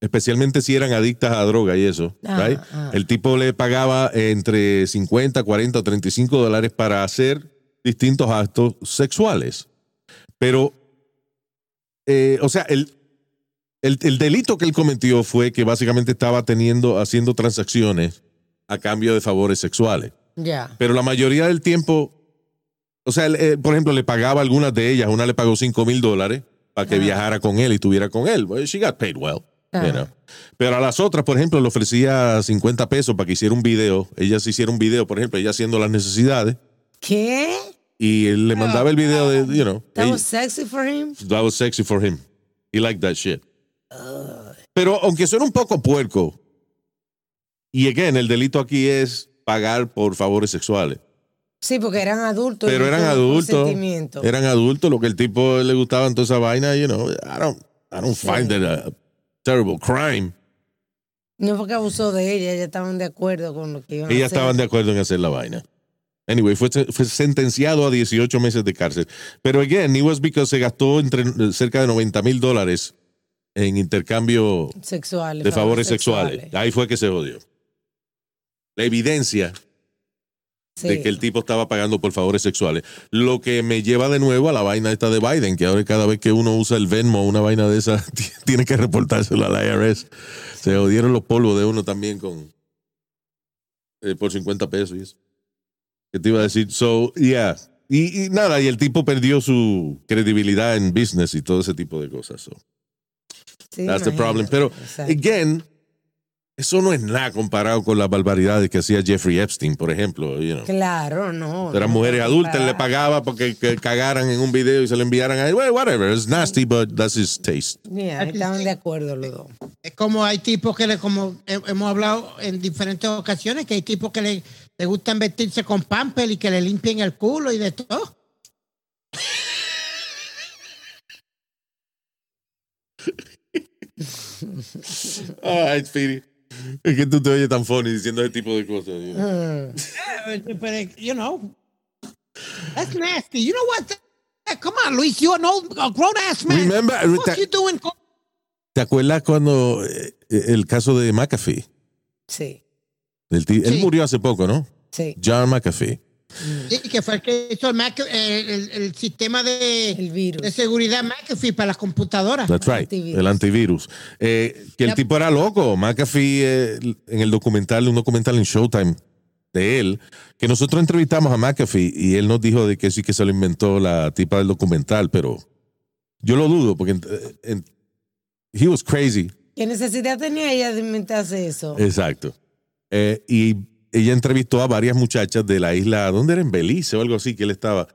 especialmente si eran adictas a droga y eso. Ah, right? ah. El tipo le pagaba entre 50, 40 o 35 dólares para hacer distintos actos sexuales. Pero, eh, o sea, el, el, el delito que él cometió fue que básicamente estaba teniendo, haciendo transacciones a cambio de favores sexuales. Ya. Pero la mayoría del tiempo, o sea, él, eh, por ejemplo, le pagaba algunas de ellas. Una le pagó 5 mil dólares para que viajara con él y estuviera con él. Well, she got paid well. you know. Pero a las otras, por ejemplo, le ofrecía 50 pesos para que hiciera un video. Ellas hiciera un video, por ejemplo, ella haciendo las necesidades. ¿Qué? Y él le mandaba el video de, you know, That ella- was sexy for him. that was sexy for him. He liked that shit. Pero aunque suena un poco puerco, y again, el delito aquí es pagar por favores sexuales. Sí, porque eran adultos. Pero eran adultos. Eran adultos, lo que el tipo le gustaba en toda esa vaina, you know, I don't, I don't find it a terrible crime. No fue que abusó de ella, ellas estaban de acuerdo con lo que iban a hacer. estaban de acuerdo en hacer la vaina. Anyway, fue, fue sentenciado a 18 meses de cárcel. Pero again, it was because se gastó entre cerca de 90 mil dólares en intercambio Sexuales. de favores sexuales. Ahí fue que se jodió. La evidencia de que el tipo estaba pagando por favores sexuales. Lo que me lleva de nuevo a la vaina esta de Biden, que ahora cada vez que uno usa el Venmo, una vaina de esa, tiene que reportárselo a la IRS. Se jodieron los polvos de uno también con eh, por 50 pesos y eso. ¿Qué te iba a decir? So, yeah. Y, y nada, y el tipo perdió su credibilidad en business y todo ese tipo de cosas. So. Sí, That's the problem. Pero, exacto. again, eso no es nada comparado con las barbaridades que hacía Jeffrey Epstein, por ejemplo. You know. Claro, no. Eran no, mujeres adultas, para- le pagaba porque que cagaran en un video y se lo enviaran a él. Well, whatever, it's nasty, but that's his taste. Yeah, estaban de acuerdo los dos. Es como hay tipos que le, como he- hemos hablado en diferentes ocasiones, que hay tipos que le, le gustan vestirse con pamper y que le limpien el culo y de todo. Ay, Speedy. Es que tú te oyes tan funny diciendo ese tipo de cosas. you know. But, uh, you know, that's nasty. You know what? Eh, Come on, Luis, you're an old, a grown ass man. Remember- what fuck you doing? ¿Te acuerdas cuando eh, el caso de McAfee? Sí, El Él Sí. murió hace poco, ¿no? sí. John McAfee. Sí, que fue el que hizo el, Mac- el, el- el sistema de, El virus. de seguridad McAfee para las computadoras. That's right, Antivirus. el antivirus. Eh, que el tipo era loco. McAfee, eh, en el documental, un documental en Showtime de él, que nosotros entrevistamos a McAfee y él nos dijo de que sí que se lo inventó la tipa del documental, pero yo lo dudo porque en- he was crazy. ¿Qué necesidad tenía ella de inventarse eso? Exacto. Eh, y ella entrevistó a varias muchachas de la isla, ¿dónde era? En Belice o algo así, que él estaba.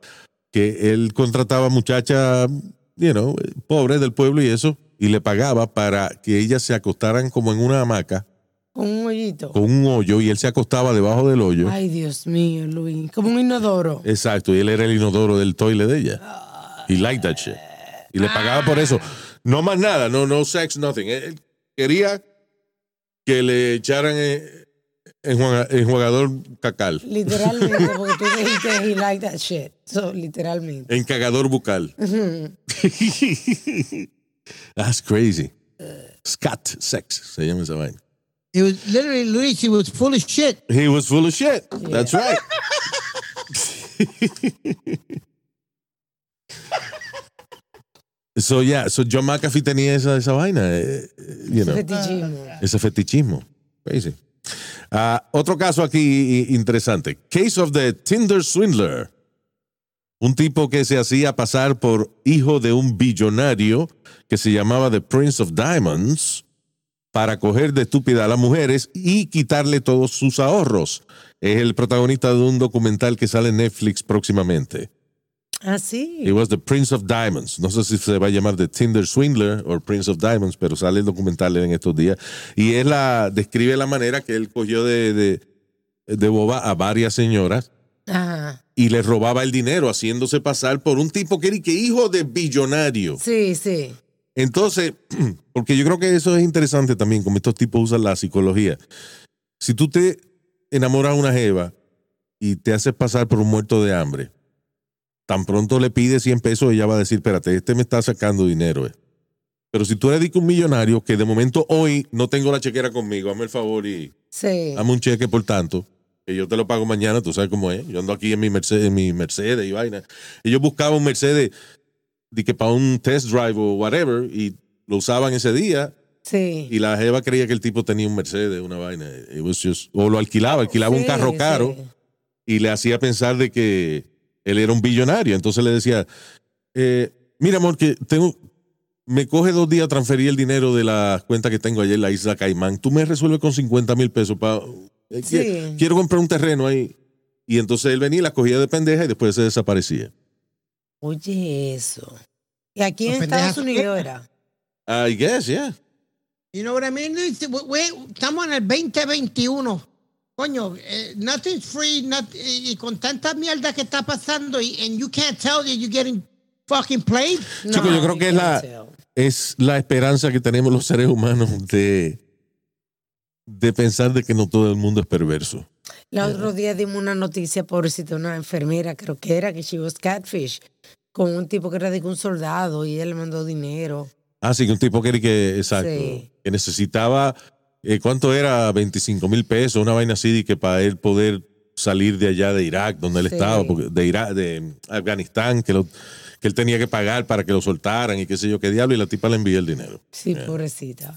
Que él contrataba muchachas, you know, pobres del pueblo y eso, y le pagaba para que ellas se acostaran como en una hamaca Con un hoyito. con un hoyo y él se acostaba debajo del hoyo. Ay, Dios mío, Luis. Como un inodoro. Exacto, y él era el inodoro del toile de ella. He liked that shit. Y le pagaba por eso. No más nada, no, no sex, nothing. Él quería que le echaran eh, enjuagador cacal, Literalmente, porque tú dijiste he like that shit. So, literalmente. encagador bucal. That's crazy. Scat sex, se llama esa vaina. He was literally, Luis, he was full of shit. He was full of shit. That's right. so yeah, so John McAfee tenía esa, esa vaina, eh, eh, you know, Fetichismo. ese fetichismo. Crazy. Ah, otro caso aquí interesante. Case of the Tinder Swindler. Un tipo que se hacía pasar por hijo de un billonario que se llamaba The Prince of Diamonds para coger de estúpida a las mujeres y quitarle todos sus ahorros. Es el protagonista de un documental que sale en Netflix próximamente. Ah, sí. It was The Prince of Diamonds. No sé si se va a llamar The Tinder Swindler o Prince of Diamonds, pero sale el documental en estos días. Y es la, describe la manera que él cogió de, de, de boba a varias señoras Ajá. y les robaba el dinero haciéndose pasar por un tipo que era que hijo de billonario. Sí, sí. Entonces, porque yo creo que eso es interesante también, como estos tipos usan la psicología. Si tú te enamoras de una jeva y te haces pasar por un muerto de hambre, tan pronto le pides 100 pesos, ella va a decir, espérate, este me está sacando dinero. eh". Pero si tú eres un millonario que de momento hoy no tengo la chequera conmigo, hazme el favor y Sí. dame un cheque por tanto, que yo te lo pago mañana, tú sabes cómo es. Yo ando aquí en mi Mercedes, en mi Mercedes y vaina. Y yo buscaba un Mercedes de que para un test drive o whatever y lo usaban ese día Sí. y la jeva creía que el tipo tenía un Mercedes, una vaina. Just- o lo alquilaba, alquilaba un carro caro sí. y le hacía pensar de que él era un billonario. Entonces le decía, eh, mira amor, que tengo, me coge dos días transferir el dinero de la cuenta que tengo allá en la isla Caimán. Tú me resuelves con 50 mil pesos para... Sí. Quiero comprar un terreno ahí. Y entonces él venía, y la cogía de pendeja y después se desaparecía. Oye, eso. ¿Y aquí en Estados. Unidos era? I guess, yeah. You know what I mean? It's- we- we- estamos en el 2021. Coño, eh, nothing's free, not- y, y con tanta mierda que está pasando, y and you can't tell that you're getting fucking played. Chico, yo creo que es la, es la esperanza que tenemos los seres humanos de, de pensar de que no todo el mundo es perverso. El otro día dimos una noticia, pobrecita, una enfermera, creo que era, que she was catfish, con un tipo que era de un soldado y ella le mandó dinero. Ah, sí, que un tipo que, que exacto, Sí. que necesitaba, eh, ¿cuánto era? 25 mil pesos, una vaina así, que para él poder salir de allá de Irak, donde él Sí. estaba, porque de Irak, de Afganistán, que, lo, que él tenía que pagar para que lo soltaran y qué sé yo qué diablo, y la tipa le envía el dinero. Sí, pobrecita.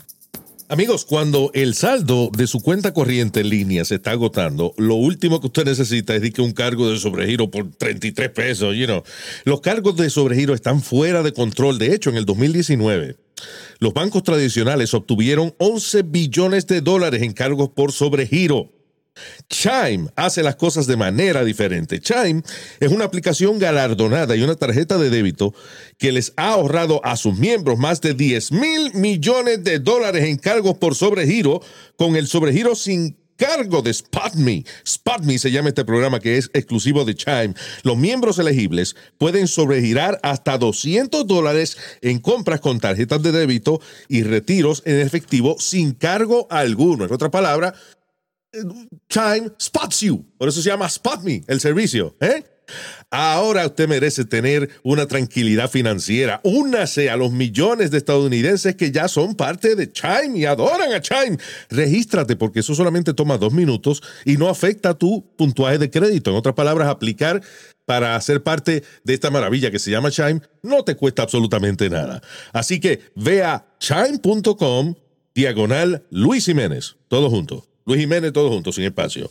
Amigos, cuando el saldo de su cuenta corriente en línea se está agotando, lo último que usted necesita es que un cargo de sobregiro por 33 pesos, you know. Los cargos de sobregiro están fuera de control. De hecho, en el 2019, los bancos tradicionales obtuvieron 11 billones de dólares en cargos por sobregiro. Chime hace las cosas de manera diferente. Chime es una aplicación galardonada y una tarjeta de débito que les ha ahorrado a sus miembros más de 10 mil millones de dólares en cargos por sobregiro con el sobregiro sin cargo de SpotMe. SpotMe se llama este programa que es exclusivo de Chime. Los miembros elegibles pueden sobregirar hasta 200 dólares en compras con tarjetas de débito y retiros en efectivo sin cargo alguno. En otra palabra, Chime spots you. Por eso se llama Spot Me, el servicio. ¿eh? Ahora usted merece tener una tranquilidad financiera. Únase a los millones de estadounidenses que ya son parte de Chime y adoran a Chime. Regístrate porque eso solamente toma dos minutos y no afecta tu puntuaje de crédito. En otras palabras, aplicar para ser parte de esta maravilla que se llama Chime no te cuesta absolutamente nada. Así que ve a chime.com diagonal Luis Jiménez. Todo junto. Luis Jiménez, todo junto, sin espacio.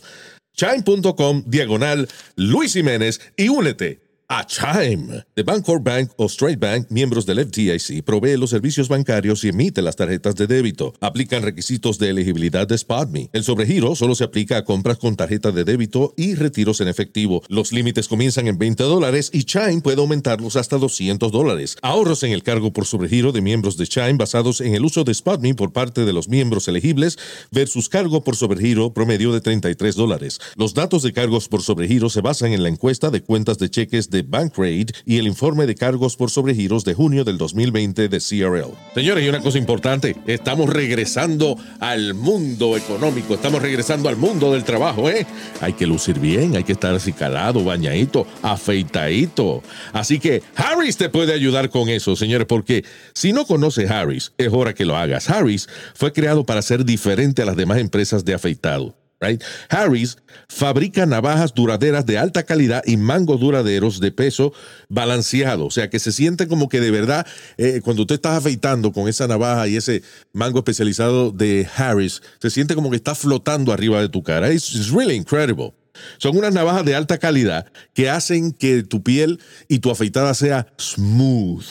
Chime.com, diagonal Luis Jiménez y únete a Chime. The Bancorp Bank o Straight Bank, miembros del FDIC, provee los servicios bancarios y emite las tarjetas de débito. Aplican requisitos de elegibilidad de SpotMe. El sobregiro solo se aplica a compras con tarjeta de débito y retiros en efectivo. Los límites comienzan en 20 dólares y Chime puede aumentarlos hasta 200 dólares. Ahorros en el cargo por sobregiro de miembros de Chime basados en el uso de SpotMe por parte de los miembros elegibles versus cargo por sobregiro promedio de 33 dólares. Los datos de cargos por sobregiro se basan en la encuesta de cuentas de cheques de Bankrate y el informe de cargos por sobregiros de junio del 2020 de CRL. Señores, y una cosa importante, estamos regresando al mundo económico, estamos regresando al mundo del trabajo, ¿eh? Hay que lucir bien, hay que estar calado, bañadito, afeitadito. Así que Harris te puede ayudar con eso, señores, porque si no conoces Harris, es hora que lo hagas. Harris fue creado para ser diferente a las demás empresas de afeitado. Right? Harris fabrica navajas duraderas de alta calidad y mangos duraderos de peso balanceado. O sea, que se siente como que de verdad, eh, cuando usted está afeitando con esa navaja y ese mango especializado de Harris, se siente como que está flotando arriba de tu cara. It's, it's really incredible. Son unas navajas de alta calidad que hacen que tu piel y tu afeitada sea smooth,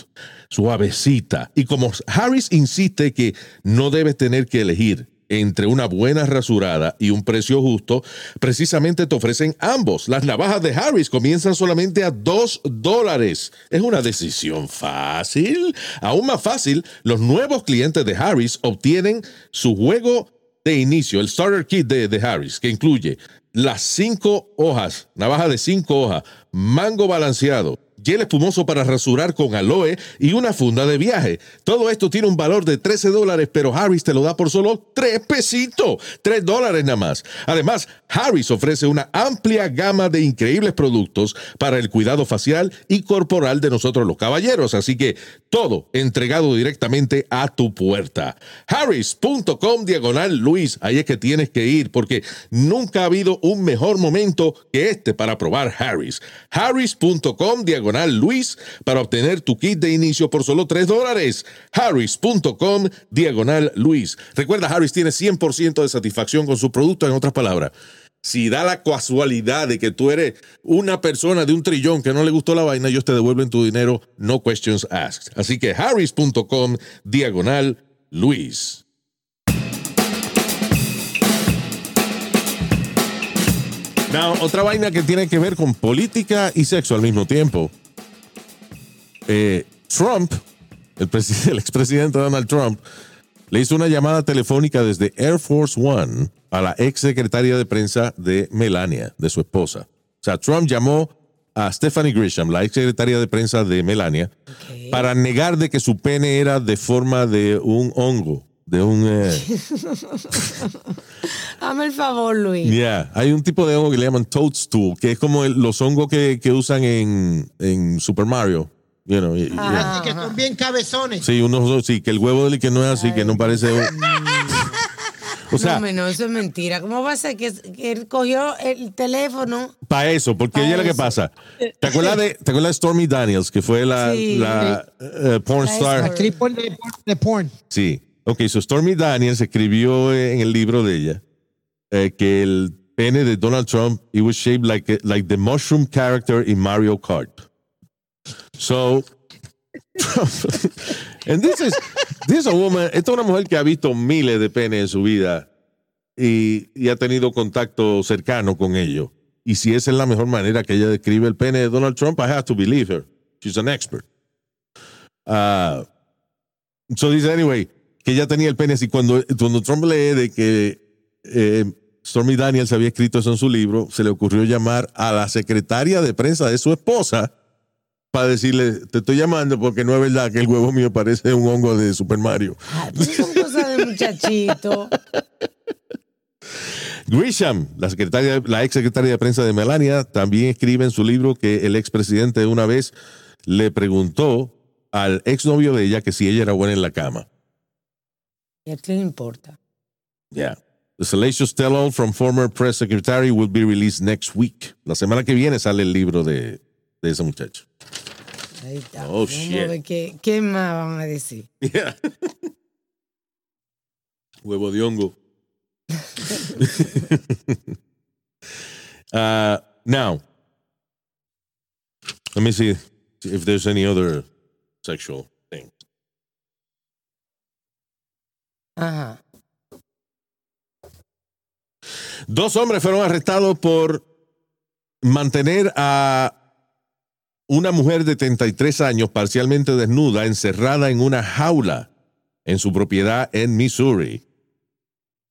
suavecita. Y como Harris insiste que no debes tener que elegir entre una buena rasurada y un precio justo, precisamente te ofrecen ambos. Las navajas de Harris comienzan solamente a 2 dólares. Es una decisión fácil. Aún más fácil, los nuevos clientes de Harris obtienen su juego de inicio, el starter kit de, de Harris, que incluye las cinco hojas, navaja de cinco hojas, mango balanceado, gel espumoso para rasurar con aloe y una funda de viaje. Todo esto tiene un valor de 13 dólares, pero Harris te lo da por solo 3 pesitos, 3 dólares nada más. Además, Harris ofrece una amplia gama de increíbles productos para el cuidado facial y corporal de nosotros los caballeros, así que todo entregado directamente a tu puerta. Harris.com diagonal Luis, ahí es que tienes que ir porque nunca ha habido un mejor momento que este para probar Harris. Harris.com diagonal Luis para obtener tu kit de inicio por solo 3 dólares. Harris.com diagonal Luis. Recuerda, Harris tiene 100% de satisfacción con su producto, en otras palabras. Si da la casualidad de que tú eres una persona de un trillón que no le gustó la vaina, ellos te devuelven tu dinero, no questions asked. Así que harris.com diagonal Luis. Now, otra vaina que tiene que ver con política y sexo al mismo tiempo. Eh, Trump el, el expresidente Donald Trump le hizo una llamada telefónica desde Air Force One a la ex secretaria de prensa de Melania, de su esposa. O sea, Trump llamó a Stephanie Grisham, la ex secretaria de prensa de Melania, para negar de que su pene era de forma de un hongo, de un... eh, Hazme el favor, Luis. Yeah, hay un tipo de hongo que le llaman toadstool, que es como el- los hongos que, que usan en, en Super Mario. You know, y- y- Ah. Así que son bien cabezones. Sí, unos, sí, que el huevo del que no es así, que no parece. O sea, no, no, eso es mentira. ¿Cómo va a ser que, que él cogió el teléfono? para eso, porque Pa' oye lo que pasa. ¿Te acuerdas de, ¿te acuerdas de Stormy Daniels, que fue la, Sí. la eh, porn La star? Actriz por- de, de porn. Sí. Ok, so Stormy Daniels escribió en el libro de ella eh, que el pene de Donald Trump, it was shaped like, like the mushroom character in Mario Kart. So, and this is, this woman, esta es una mujer que ha visto miles de penes en su vida y, y ha tenido contacto cercano con ellos. Y si esa es la mejor manera que ella describe el pene de Donald Trump, I have to believe her. She's an expert. Ah, So dice, anyway, que ella tenía el pene así. Cuando, cuando Trump lee de que eh, Stormy Daniels había escrito eso en su libro, se le ocurrió llamar a la secretaria de prensa de su esposa para decirle, te estoy llamando porque no es verdad que el huevo mío parece un hongo de Super Mario. Ah, son cosas de muchachito. Grisham, la, secretaria, la ex secretaria de prensa de Melania, también escribe en su libro que el expresidente una vez le preguntó al exnovio de ella que si ella era buena en la cama. ¿Y a quién importa? Yeah. The salacious tell-all from former press secretary will be released next week. La semana que viene sale el libro de, de ese muchacho. Ahí está. Oh, Vamos shit. a ver qué, qué más van a decir. Yeah. Huevo de hongo. uh, now, let me see if there's any other sexual thing. Ajá. Dos hombres fueron arrestados por mantener a una mujer de 33 años parcialmente desnuda encerrada en una jaula en su propiedad en Missouri.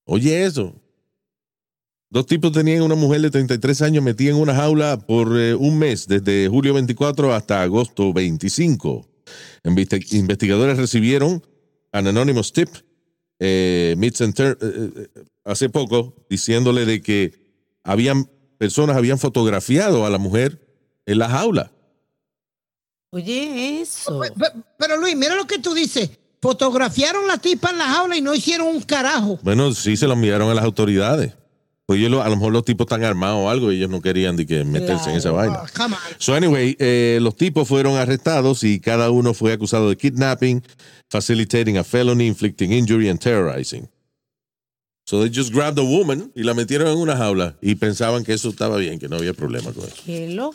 Oye eso. Dos tipos tenían una mujer de 33 años metida en una jaula por eh, un mes, desde julio 24 hasta agosto 25. Investi- investigadores recibieron an anonymous tip eh, eh, hace poco diciéndole de que habían personas habían fotografiado a la mujer en la jaula. Oye, eso. Pe- pe- Pero Luis, mira lo que tú dices. Fotografiaron la tipa en la jaula y no hicieron un carajo. Bueno, sí se lo enviaron a las autoridades. Pues ellos lo- a lo mejor los tipos están armados o algo y ellos no querían de que meterse en esa vaina. Oh, on. So anyway, eh, los tipos fueron arrestados y cada uno fue acusado de kidnapping, facilitating a felony, inflicting injury and terrorizing. So they just grabbed a woman y la metieron en una jaula y pensaban que eso estaba bien, que no había problema con eso. ¿Qué lo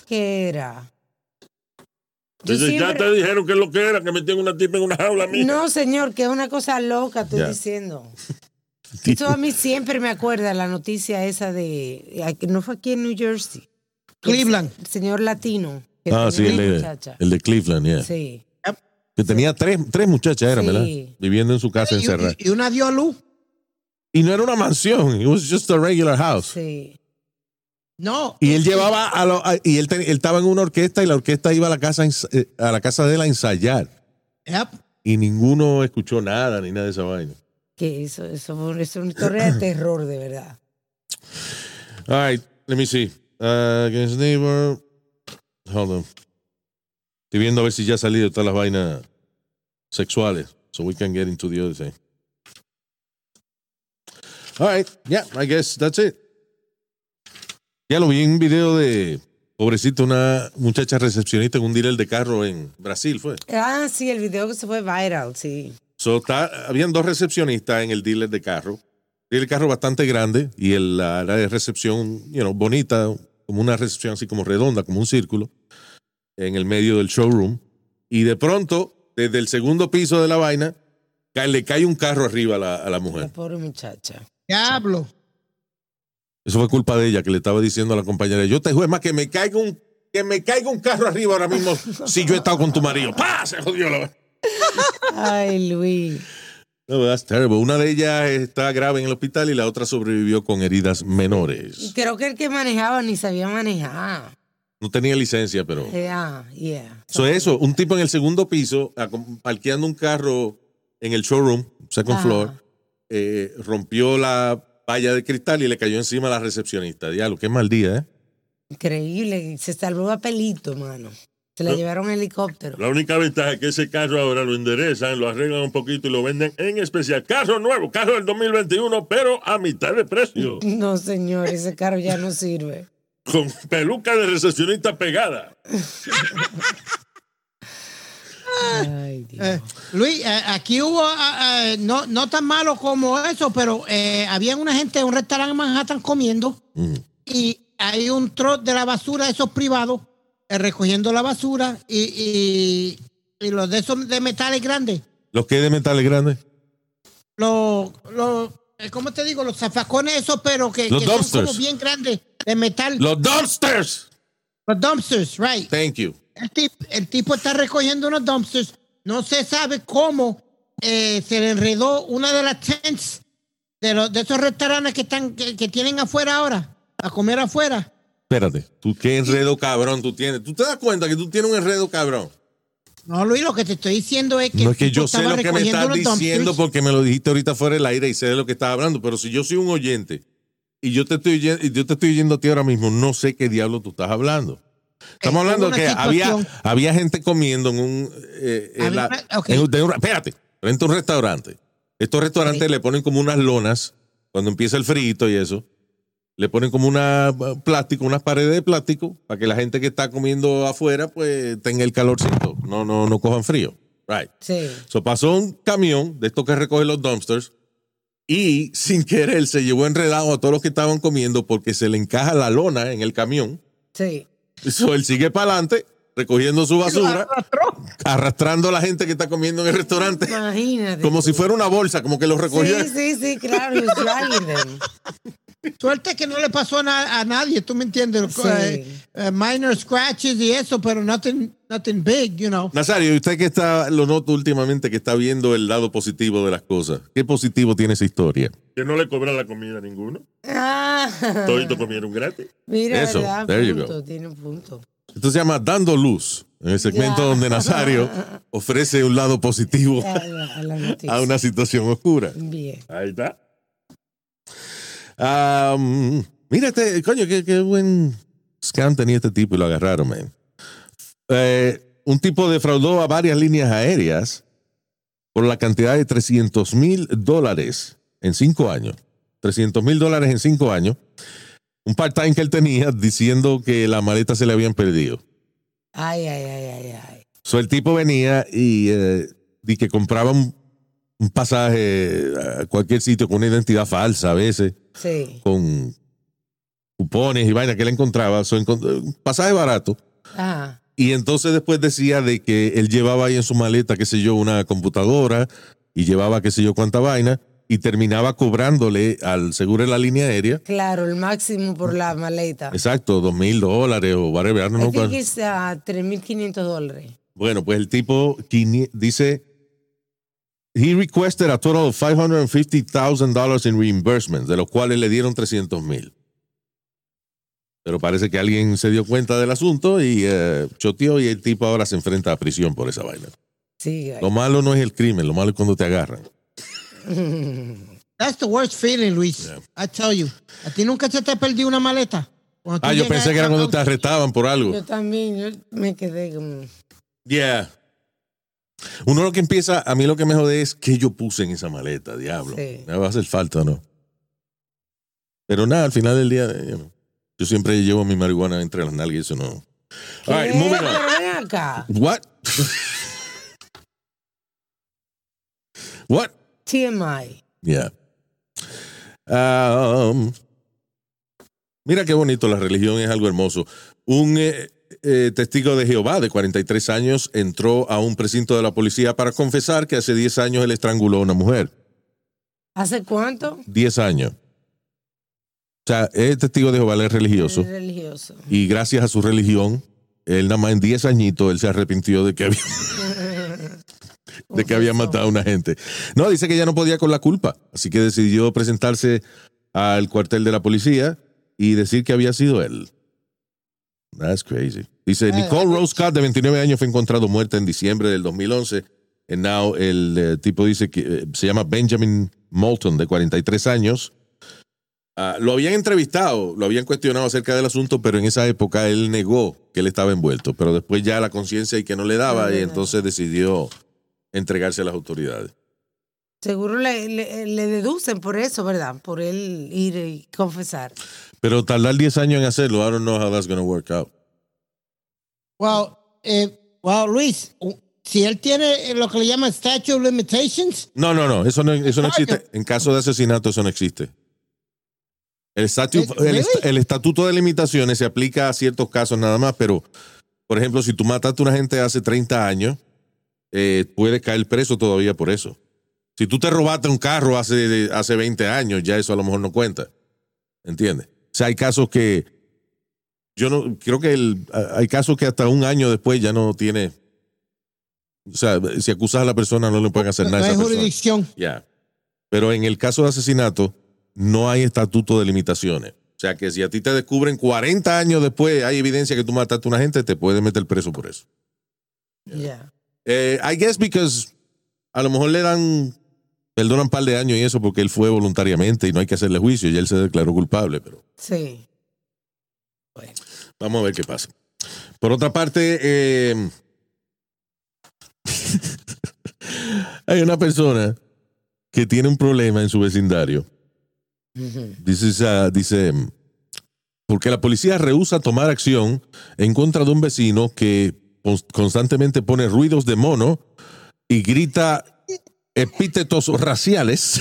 era? Entonces ya te dijeron que lo que era, que metían una tipa en una jaula mía. No, señor, que es una cosa loca, estoy Ya. diciendo. Eso a mí siempre me acuerda la noticia esa de. No fue aquí en New Jersey. Cleveland. El señor latino. que Ah, sí, el de, muchacha. el de Cleveland, yeah. Sí. Que tenía tres, tres muchachas, eran, Sí. ¿verdad? Viviendo en su casa encerrada. y- y una dio a luz. Y no era una mansión, it was just a regular house. Sí. No. Y él llevaba a, lo- a- y él, él estaba en una orquesta y la orquesta iba a la casa a eh, a la casa de él a ensayar Yep. y ninguno escuchó nada ni nada de esa vaina. Que eso, eso, es una historia de terror, de verdad. All right, let me see. Uh, against neighbor. Hold on. Estoy viendo a ver si ya ha salido todas las vainas sexuales. So we can get into the other thing. All right, yeah, I guess that's it. Ya lo vi en un video de, pobrecito, una muchacha recepcionista en un dealer de carro en Brasil, fue. Ah, sí, el video que se fue viral, sí. So, está, habían dos recepcionistas en el dealer de carro. El carro bastante grande y el, la recepción, you know, bonita, como una recepción así como redonda, como un círculo, en el medio del showroom. Y de pronto, desde el segundo piso de la vaina, cae- le cae un carro arriba a la, a la La mujer. pobre muchacha. Diablo. Eso fue culpa de ella, que le estaba diciendo a la compañera, yo te juego más que me caiga un, que me caiga un carro arriba ahora mismo si yo he estado con tu marido. ¡Pah! Se jodió la. Ay, Luis. No, that's terrible. Una de ellas está grave en el hospital y la otra sobrevivió con heridas menores. Creo que el que manejaba ni sabía manejar. No tenía licencia, pero... Yeah, yeah. So, eso, un tipo en el segundo piso, parqueando un carro en el showroom, second Ajá. floor, eh, rompió la valla de cristal y le cayó encima a la recepcionista. Diablo, qué mal día, ¿eh? Increíble. Se salvó a pelito, mano. Se la No. llevaron en helicóptero. La única ventaja es que ese carro ahora lo enderezan, lo arreglan un poquito y lo venden en especial. Carro nuevo, carro del 2021, pero a mitad de precio. No, señor, ese carro ya no sirve. Con peluca de recepcionista pegada. Ay, Dios. Eh, Luis, eh, aquí hubo, ah, eh, no, no tan malo como eso, pero eh, había una gente en un restaurante en Manhattan comiendo y hay un trot de la basura, de esos privados, eh, recogiendo la basura y, y, y los de esos de metales grandes. Los que de metales grandes. Los, los ¿cómo te digo? Los zafacones esos, pero que, Los que son como bien grandes de metal. Los dumpsters. Los dumpsters, right. Thank you. El, tip- el tipo está recogiendo unos dumpsters. No se sabe cómo eh, se le enredó una de las tents de, los, de esos restaurantes que, están, que, que tienen afuera ahora, a comer afuera. Espérate, tú qué enredo cabrón tú tienes. ¿Tú te das cuenta que tú tienes un enredo cabrón? No, Luis, lo que te estoy diciendo es que. No es que yo sé lo que me estás diciendo porque me lo dijiste ahorita fuera del aire y sé de lo que estás hablando, pero si yo soy un oyente y yo te estoy oyendo, yo te estoy oyendo a ti ahora mismo, no sé qué diablo tú estás hablando. Estamos hablando que había, había gente comiendo en un... eh, en la- una- ok. en un- de un- espérate, frente a un restaurante. Estos restaurantes Ok. le ponen como unas lonas cuando empieza el frito y eso. Le ponen como una uh, plástico, unas paredes de plástico para que la gente que está comiendo afuera pues tenga el calorcito, no, no, no cojan frío. Right. Sí. So, pasó un camión de estos que recoge los dumpsters y sin querer se llevó enredado a todos los que estaban comiendo porque se le encaja la lona en el camión. Sí. So, él sigue para adelante recogiendo su basura, arrastrando a la gente que está comiendo en el restaurante Imagínate. como si fuera una bolsa, como que lo recogía. Sí, sí, sí, claro. Suerte que no le pasó na- a nadie, tú me entiendes. Sí. Eh, eh, minor scratches y eso, pero nothing, nothing big, you know. Nazario, ¿y usted que está, lo noto últimamente, que está viendo el lado positivo de las cosas? ¿Qué positivo tiene esa historia? Que no le cobra la comida a ninguno. Ah, Todos comieron gratis. mira, Eso, ¿verdad? there you punto, go. tiene un punto. Esto se llama Dando Luz, en el segmento donde Nazario ofrece un lado positivo A la, a la noticia. a una situación oscura. Bien. Ahí está. Um, mírate, coño, qué, qué buen scam tenía este tipo y lo agarraron, man. Eh, un tipo defraudó a varias líneas aéreas por la cantidad de 300 mil dólares en cinco años. 300 mil dólares en cinco años. Un part-time que él tenía diciendo que la maleta se le habían perdido. Ay, ay, ay, ay, ay. So, el tipo venía y, eh, y que compraba un, un pasaje a cualquier sitio con una identidad falsa a veces Sí. con cupones y vainas que él encontraba, so, encont- un pasaje barato. Ajá. Y entonces después decía de que él llevaba ahí en su maleta, qué sé yo, una computadora y llevaba qué sé yo cuánta vaina y terminaba cobrándole al seguro de la línea aérea, Claro, el máximo por la maleta. exacto, dos mil dólares o whatever. Think cuál. it's uh, 3.500 dólares. Bueno, pues el tipo dice, he requested a total of $550,000 in reimbursements, de los cuales le dieron 300 mil. Pero parece que alguien se dio cuenta del asunto y eh, choteó y el tipo ahora se enfrenta a prisión por esa vaina. Sí, Lo malo no es el crimen, lo malo es cuando te agarran. That's the worst feeling, Luis. I tell you. ¿A ti nunca se te perdió una maleta? Ah, yo pensé que era a- cuando te arrestaban por algo. yo también, yo me quedé como... Yeah. Uno lo que empieza, a mí lo que me jode es qué yo puse en esa maleta, diablo. Sí. ¿Me va a hacer falta o no? Pero nada, al final del día, you know, yo siempre llevo mi marihuana entre las nalgas eso no. All right, moving on. Pero ven acá. What? What? TMI. Yeah. Um, mira qué bonito, la religión es algo hermoso. Un eh, eh, testigo de Jehová de 43 años entró a un precinto de la policía para confesar que hace 10 años él estranguló a una mujer. ¿Hace cuánto? 10 años. O sea, es testigo de Jehová, él es religioso. Es religioso. Y gracias a su religión, él nada más en 10 añitos, él se arrepintió de que había... de que había matado a una gente. No, dice que ya no podía con la culpa, así que decidió presentarse al cuartel de la policía y decir que había sido él. That's crazy. Dice, Nicole Rose Scott, de 29 años, fue encontrado muerta en diciembre del 2011. And now el eh, tipo dice que eh, se llama Benjamin Moulton, de 43 años. Ah, lo habían entrevistado, lo habían cuestionado acerca del asunto, pero en esa época él negó que él estaba envuelto. Pero después ya la conciencia y que no le daba, y entonces decidió entregarse a las autoridades. Seguro le, le, le deducen por eso, ¿verdad? Por él ir y confesar. Pero tardar 10 años en hacerlo, I don't know how that's going to work out. Well, eh, well, Luis, si él tiene lo que le llaman statute of limitations, No, no, no, eso no, eso no existe. En caso de asesinato, eso no existe. El, Eh, el, really? est- el estatuto de limitaciones se aplica a ciertos casos nada más, pero, por ejemplo, si tú mataste a una gente hace 30 años, eh, puedes caer preso todavía por eso. Si tú te robaste un carro hace, hace 20 años, ya eso a lo mejor no cuenta. ¿Entiendes? O sea, hay casos que. Yo no. Creo que el- hay casos que hasta un año después ya no tiene. O sea, si acusas a la persona, no le pueden hacer no nada a persona. jurisdicción. Ya. Pero en el caso de asesinato, no hay estatuto de limitaciones. O sea que si a ti te descubren 40 años después, hay evidencia que tú mataste a una gente, te pueden meter preso por eso. Eh, I guess because a lo mejor le dan, perdonan un par de años y eso porque él fue voluntariamente y no hay que hacerle juicio y él se declaró culpable, pero Sí. vamos a ver qué pasa. Por otra parte, eh, hay una persona que tiene un problema en su vecindario. Dice, ah, dice, porque la policía rehúsa tomar acción en contra de un vecino que cons- constantemente pone ruidos de mono y grita epítetos raciales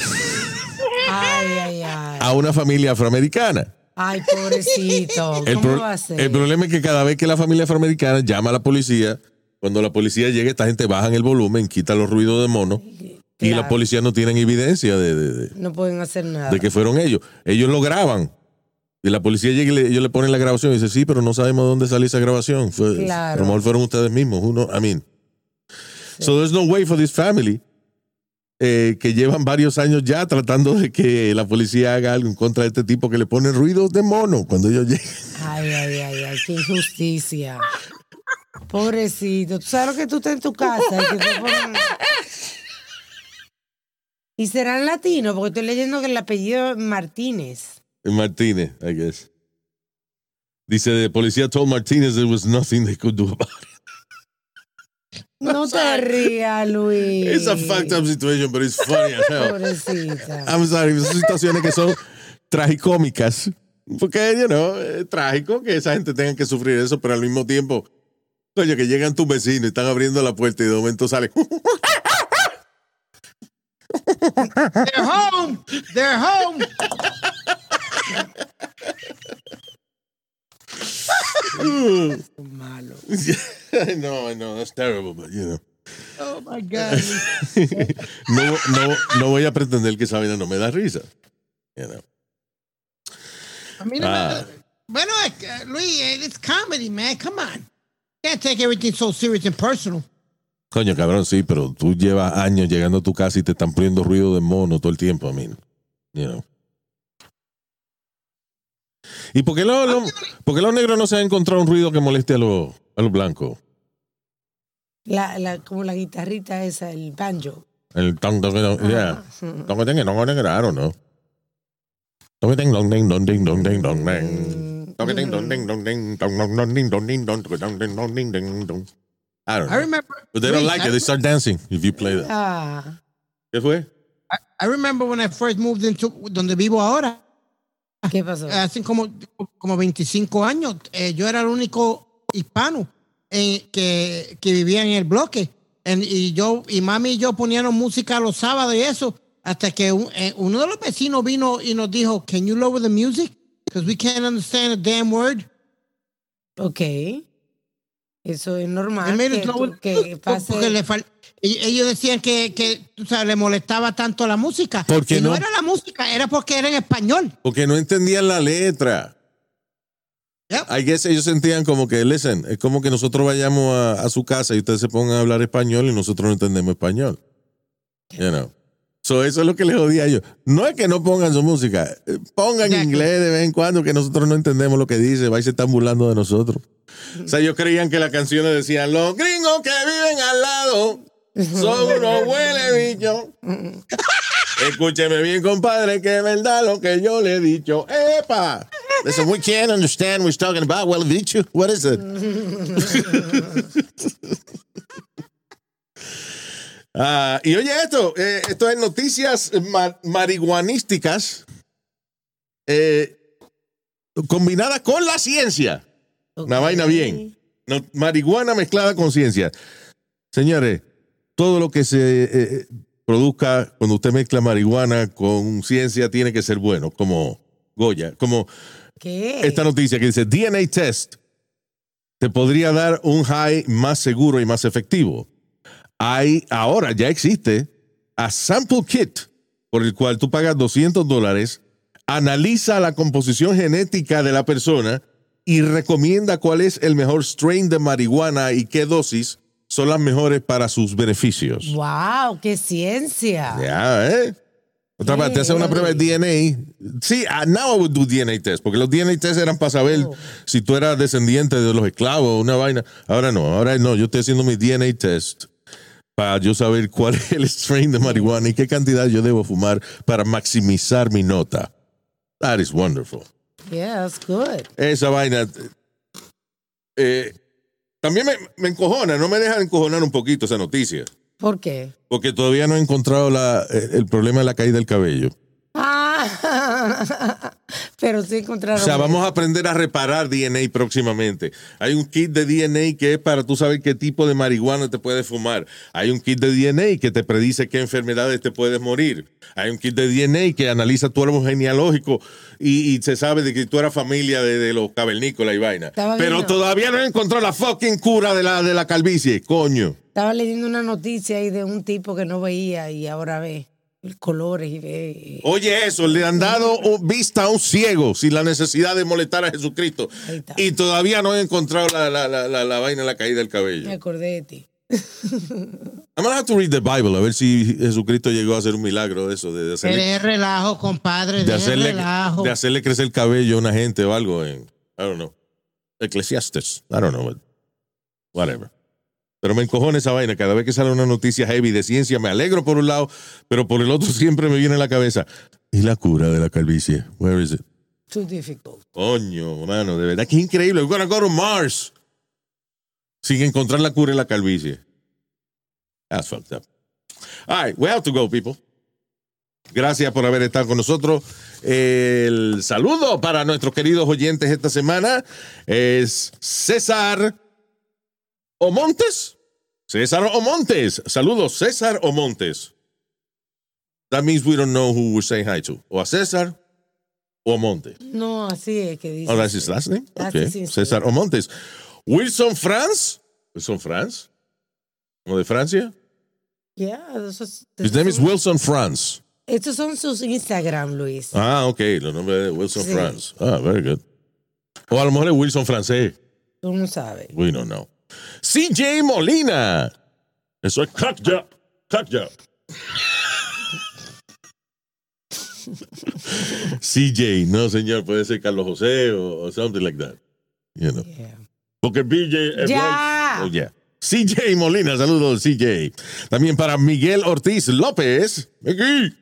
Ay, ay, ay. a una familia afroamericana. Ay, pobrecito. El, ¿Cómo pro- va a ser? el problema es que cada vez que la familia afroamericana llama a la policía, cuando la policía llega, esta gente baja el volumen, quita los ruidos de mono y la policía no tienen evidencia de, de- de- No pueden hacer nada. de que fueron ellos. Ellos lo graban. Y la policía llega y le- ellos le ponen la grabación y dice, sí, pero no sabemos dónde salió esa grabación. Fue, Claro. A lo mejor fueron ustedes mismos. Uno, I mean. So there's no way for this family eh, que llevan varios años ya tratando de que la policía haga algo en contra de este tipo que le pone ruidos de mono cuando ellos llegan. Ay, ay, ay, ay, qué injusticia. Pobrecito. ¿Tú sabes lo que tú estás en tu casa? y que te ponen- Y serán latinos, porque estoy leyendo que el apellido es Martínez. Martínez, I guess. Dice, the policía told Martínez there was nothing they could do about it. No te rías, Luis. It's a fucked up situation, but it's funny as hell. Pobrecita. I'm sorry, son situaciones que son tragicómicas. Porque, you know, es trágico que esa gente tenga que sufrir eso, pero al mismo tiempo, coño, que llegan tus vecinos y están abriendo la puerta y de momento sale. They're home. They're home. Malo. I know, I know, that's terrible, but you know. Oh my God. No, no, no voy a pretender que esa vaina no me da risa. You know. A mí no Ah. me- Bueno, Luis, eh, it's comedy, man. Come on. Can't take everything so serious and personal. Coño, cabrón, sí, pero tú llevas años llegando a tu casa y te están poniendo ruido de mono todo el tiempo, I mean, you know. ¿Y por qué, lo- lo- por qué los negros no se han encontrado un ruido que moleste a los, a los blancos? La, la, como la guitarrita esa, el banjo. El tong tong, yeah. Tong tong tong tong, I don't know. Tong ding dong ding dong ding dong ding ding dong. I don't I know. remember. But they don't Luis, like I it. They start dancing if you play that. Ah, ¿Qué fue? I remember when I first moved into donde vivo ahora, ¿qué pasó? hace como, como 25 años. eh, yo era el único hispano eh, que, que vivía en el bloque. En- y yo y mami y yo poníamos música los sábados y eso, hasta que un- eh, uno de los vecinos vino y nos dijo, "Can you lower the music? Because we can't understand a damn word." Ok. Eso es I normal que, tú- que pase. porque le fal- y- ellos decían que, que tú sabes, le molestaba tanto la música. ¿Por qué y no no? era la música, era porque era en español. Porque no entendían la letra. Yep. I guess ellos sentían como que, listen, es como que nosotros vayamos a, a su casa y ustedes se pongan a hablar español y nosotros no entendemos español. You know. So eso es lo que les jodía a ellos. No es que no pongan su música, eh, pongan Exacto. inglés de vez en cuando que nosotros no entendemos lo que dice, va y se están burlando de nosotros. O sea, ellos creían que las canciones decían, los gringos que viven al lado son unos huele bichos. Escúcheme bien, compadre, que es verdad lo que yo le he dicho. ¡Epa! Listen, we can't understand what he's talking about. Well, bicho, what is it? Ah, y oye esto, eh, esto es noticias ma- marihuanísticas eh, combinadas con la ciencia. Una vaina bien. No, marihuana mezclada con ciencia. Señores, todo lo que se eh, produzca cuando usted mezcla marihuana con ciencia tiene que ser bueno, como Goya, como ¿Qué? esta noticia que dice DNA test te podría dar un high más seguro y más efectivo. Hay ahora ya existe a sample kit por el cual tú pagas 200 dólares, analiza la composición genética de la persona y recomienda cuál es el mejor strain de marihuana y qué dosis son las mejores para sus beneficios. ¡Wow! ¡Qué ciencia! Ya, ¿eh? Otra vez, te hace una prueba de DNA. Sí, ah, now I would do DNA test, porque los DNA test eran para saber Oh. si tú eras descendiente de los esclavos, una vaina. Ahora no, ahora no, yo estoy haciendo mi DNA test para yo saber cuál es el strain de marihuana y qué cantidad yo debo fumar para maximizar mi nota. That is wonderful. Yeah, that's good. Esa vaina. eh, también me, me encojona, no me deja encojonar un poquito esa noticia, ¿Por qué? porque todavía no he encontrado la- eh, el problema de la caída del cabello. Ah, pero sí encontraron. O sea, vamos a aprender a reparar DNA próximamente. Hay un kit de DNA que es para tú saber qué tipo de marihuana te puedes fumar. Hay un kit de DNA que te predice qué enfermedades te puedes morir. Hay un kit de DNA que analiza tu árbol genealógico y, y se sabe de que tú eras familia de, de los cavernícolas y vaina. Estaba Pero viendo. todavía no he encontrado la fucking cura de la, de la calvicie, coño. Estaba leyendo una noticia ahí de un tipo que no veía y ahora ve colores y ve. Oye, eso, le han dado un- vista a un ciego sin la necesidad de molestar a Jesucristo. Y todavía no he encontrado la, la, la, la, la vaina la caída del cabello. Me acordé de ti. I'm gonna have to read the Bible a ver si Jesucristo llegó a hacer un milagro de eso, de, de hacerle, relajo, compadre. de, De hacerle, relajo. de hacerle crecer el cabello a una gente o algo en, I don't know, Eclesiastes, I don't know, but whatever. Pero me encojona esa vaina. Cada vez que sale una noticia heavy de ciencia, me alegro por un lado, pero por el otro siempre me viene a la cabeza. ¿Y la cura de la calvicie? Where is it? Too difficult. Coño, mano, de verdad que es increíble. We're gonna go to Mars. Sin encontrar la cura de la calvicie. That's fucked up. All right, we have to go, people. Gracias por haber estado con nosotros. El saludo para nuestros queridos oyentes esta semana es César Omontes. César Omontes. Saludos, César Omontes. That means we don't know who we're saying hi to. O a César o a Monte. No, así es que dice. Oh, that's his last name? Okay. his name. César Omontes. Wilson Franz. Wilson Franz. ¿O de Francia? Yeah, esos, His name is Wilson Franz. Estos son sus Instagram, Luis. Ah, ok. Los nombres de Wilson Sí. Franz. Ah, very good. O a lo mejor es Wilson francés. Tú no sabes. We don't know. CJ Molina. Eso es Cut job. Cut job. CJ. No, señor. Puede ser Carlos José o, o something like that. You know. Yeah. Porque BJ es Ya. Oh, yeah. CJ Molina, saludos, CJ. También para Miguel Ortiz López. Aquí.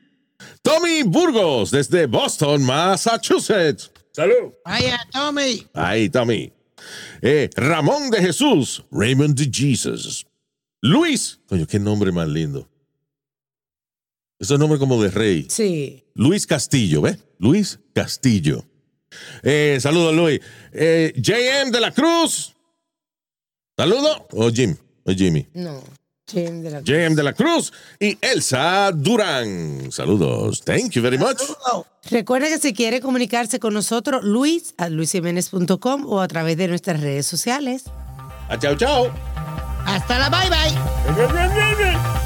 Tommy Burgos, desde Boston, Massachusetts. Salud. Vaya, Tommy. Ahí, Tommy. Eh, Ramón de Jesús, Raymond de Jesus. Luis, coño, qué nombre más lindo. Ese es nombre como de rey. Sí. Luis Castillo, ¿ves? Luis Castillo. Eh, saludos, Luis. Eh, JM de la Cruz. Saludo. O Jim. O Jimmy. No. Jim de la JM de la Cruz y Elsa Durán. Saludos. Thank you very much. Recuerda que si quiere comunicarse con nosotros, Luis a luisjiménez.com o a través de nuestras redes sociales. Ah, chao, chao. Hasta la bye, bye.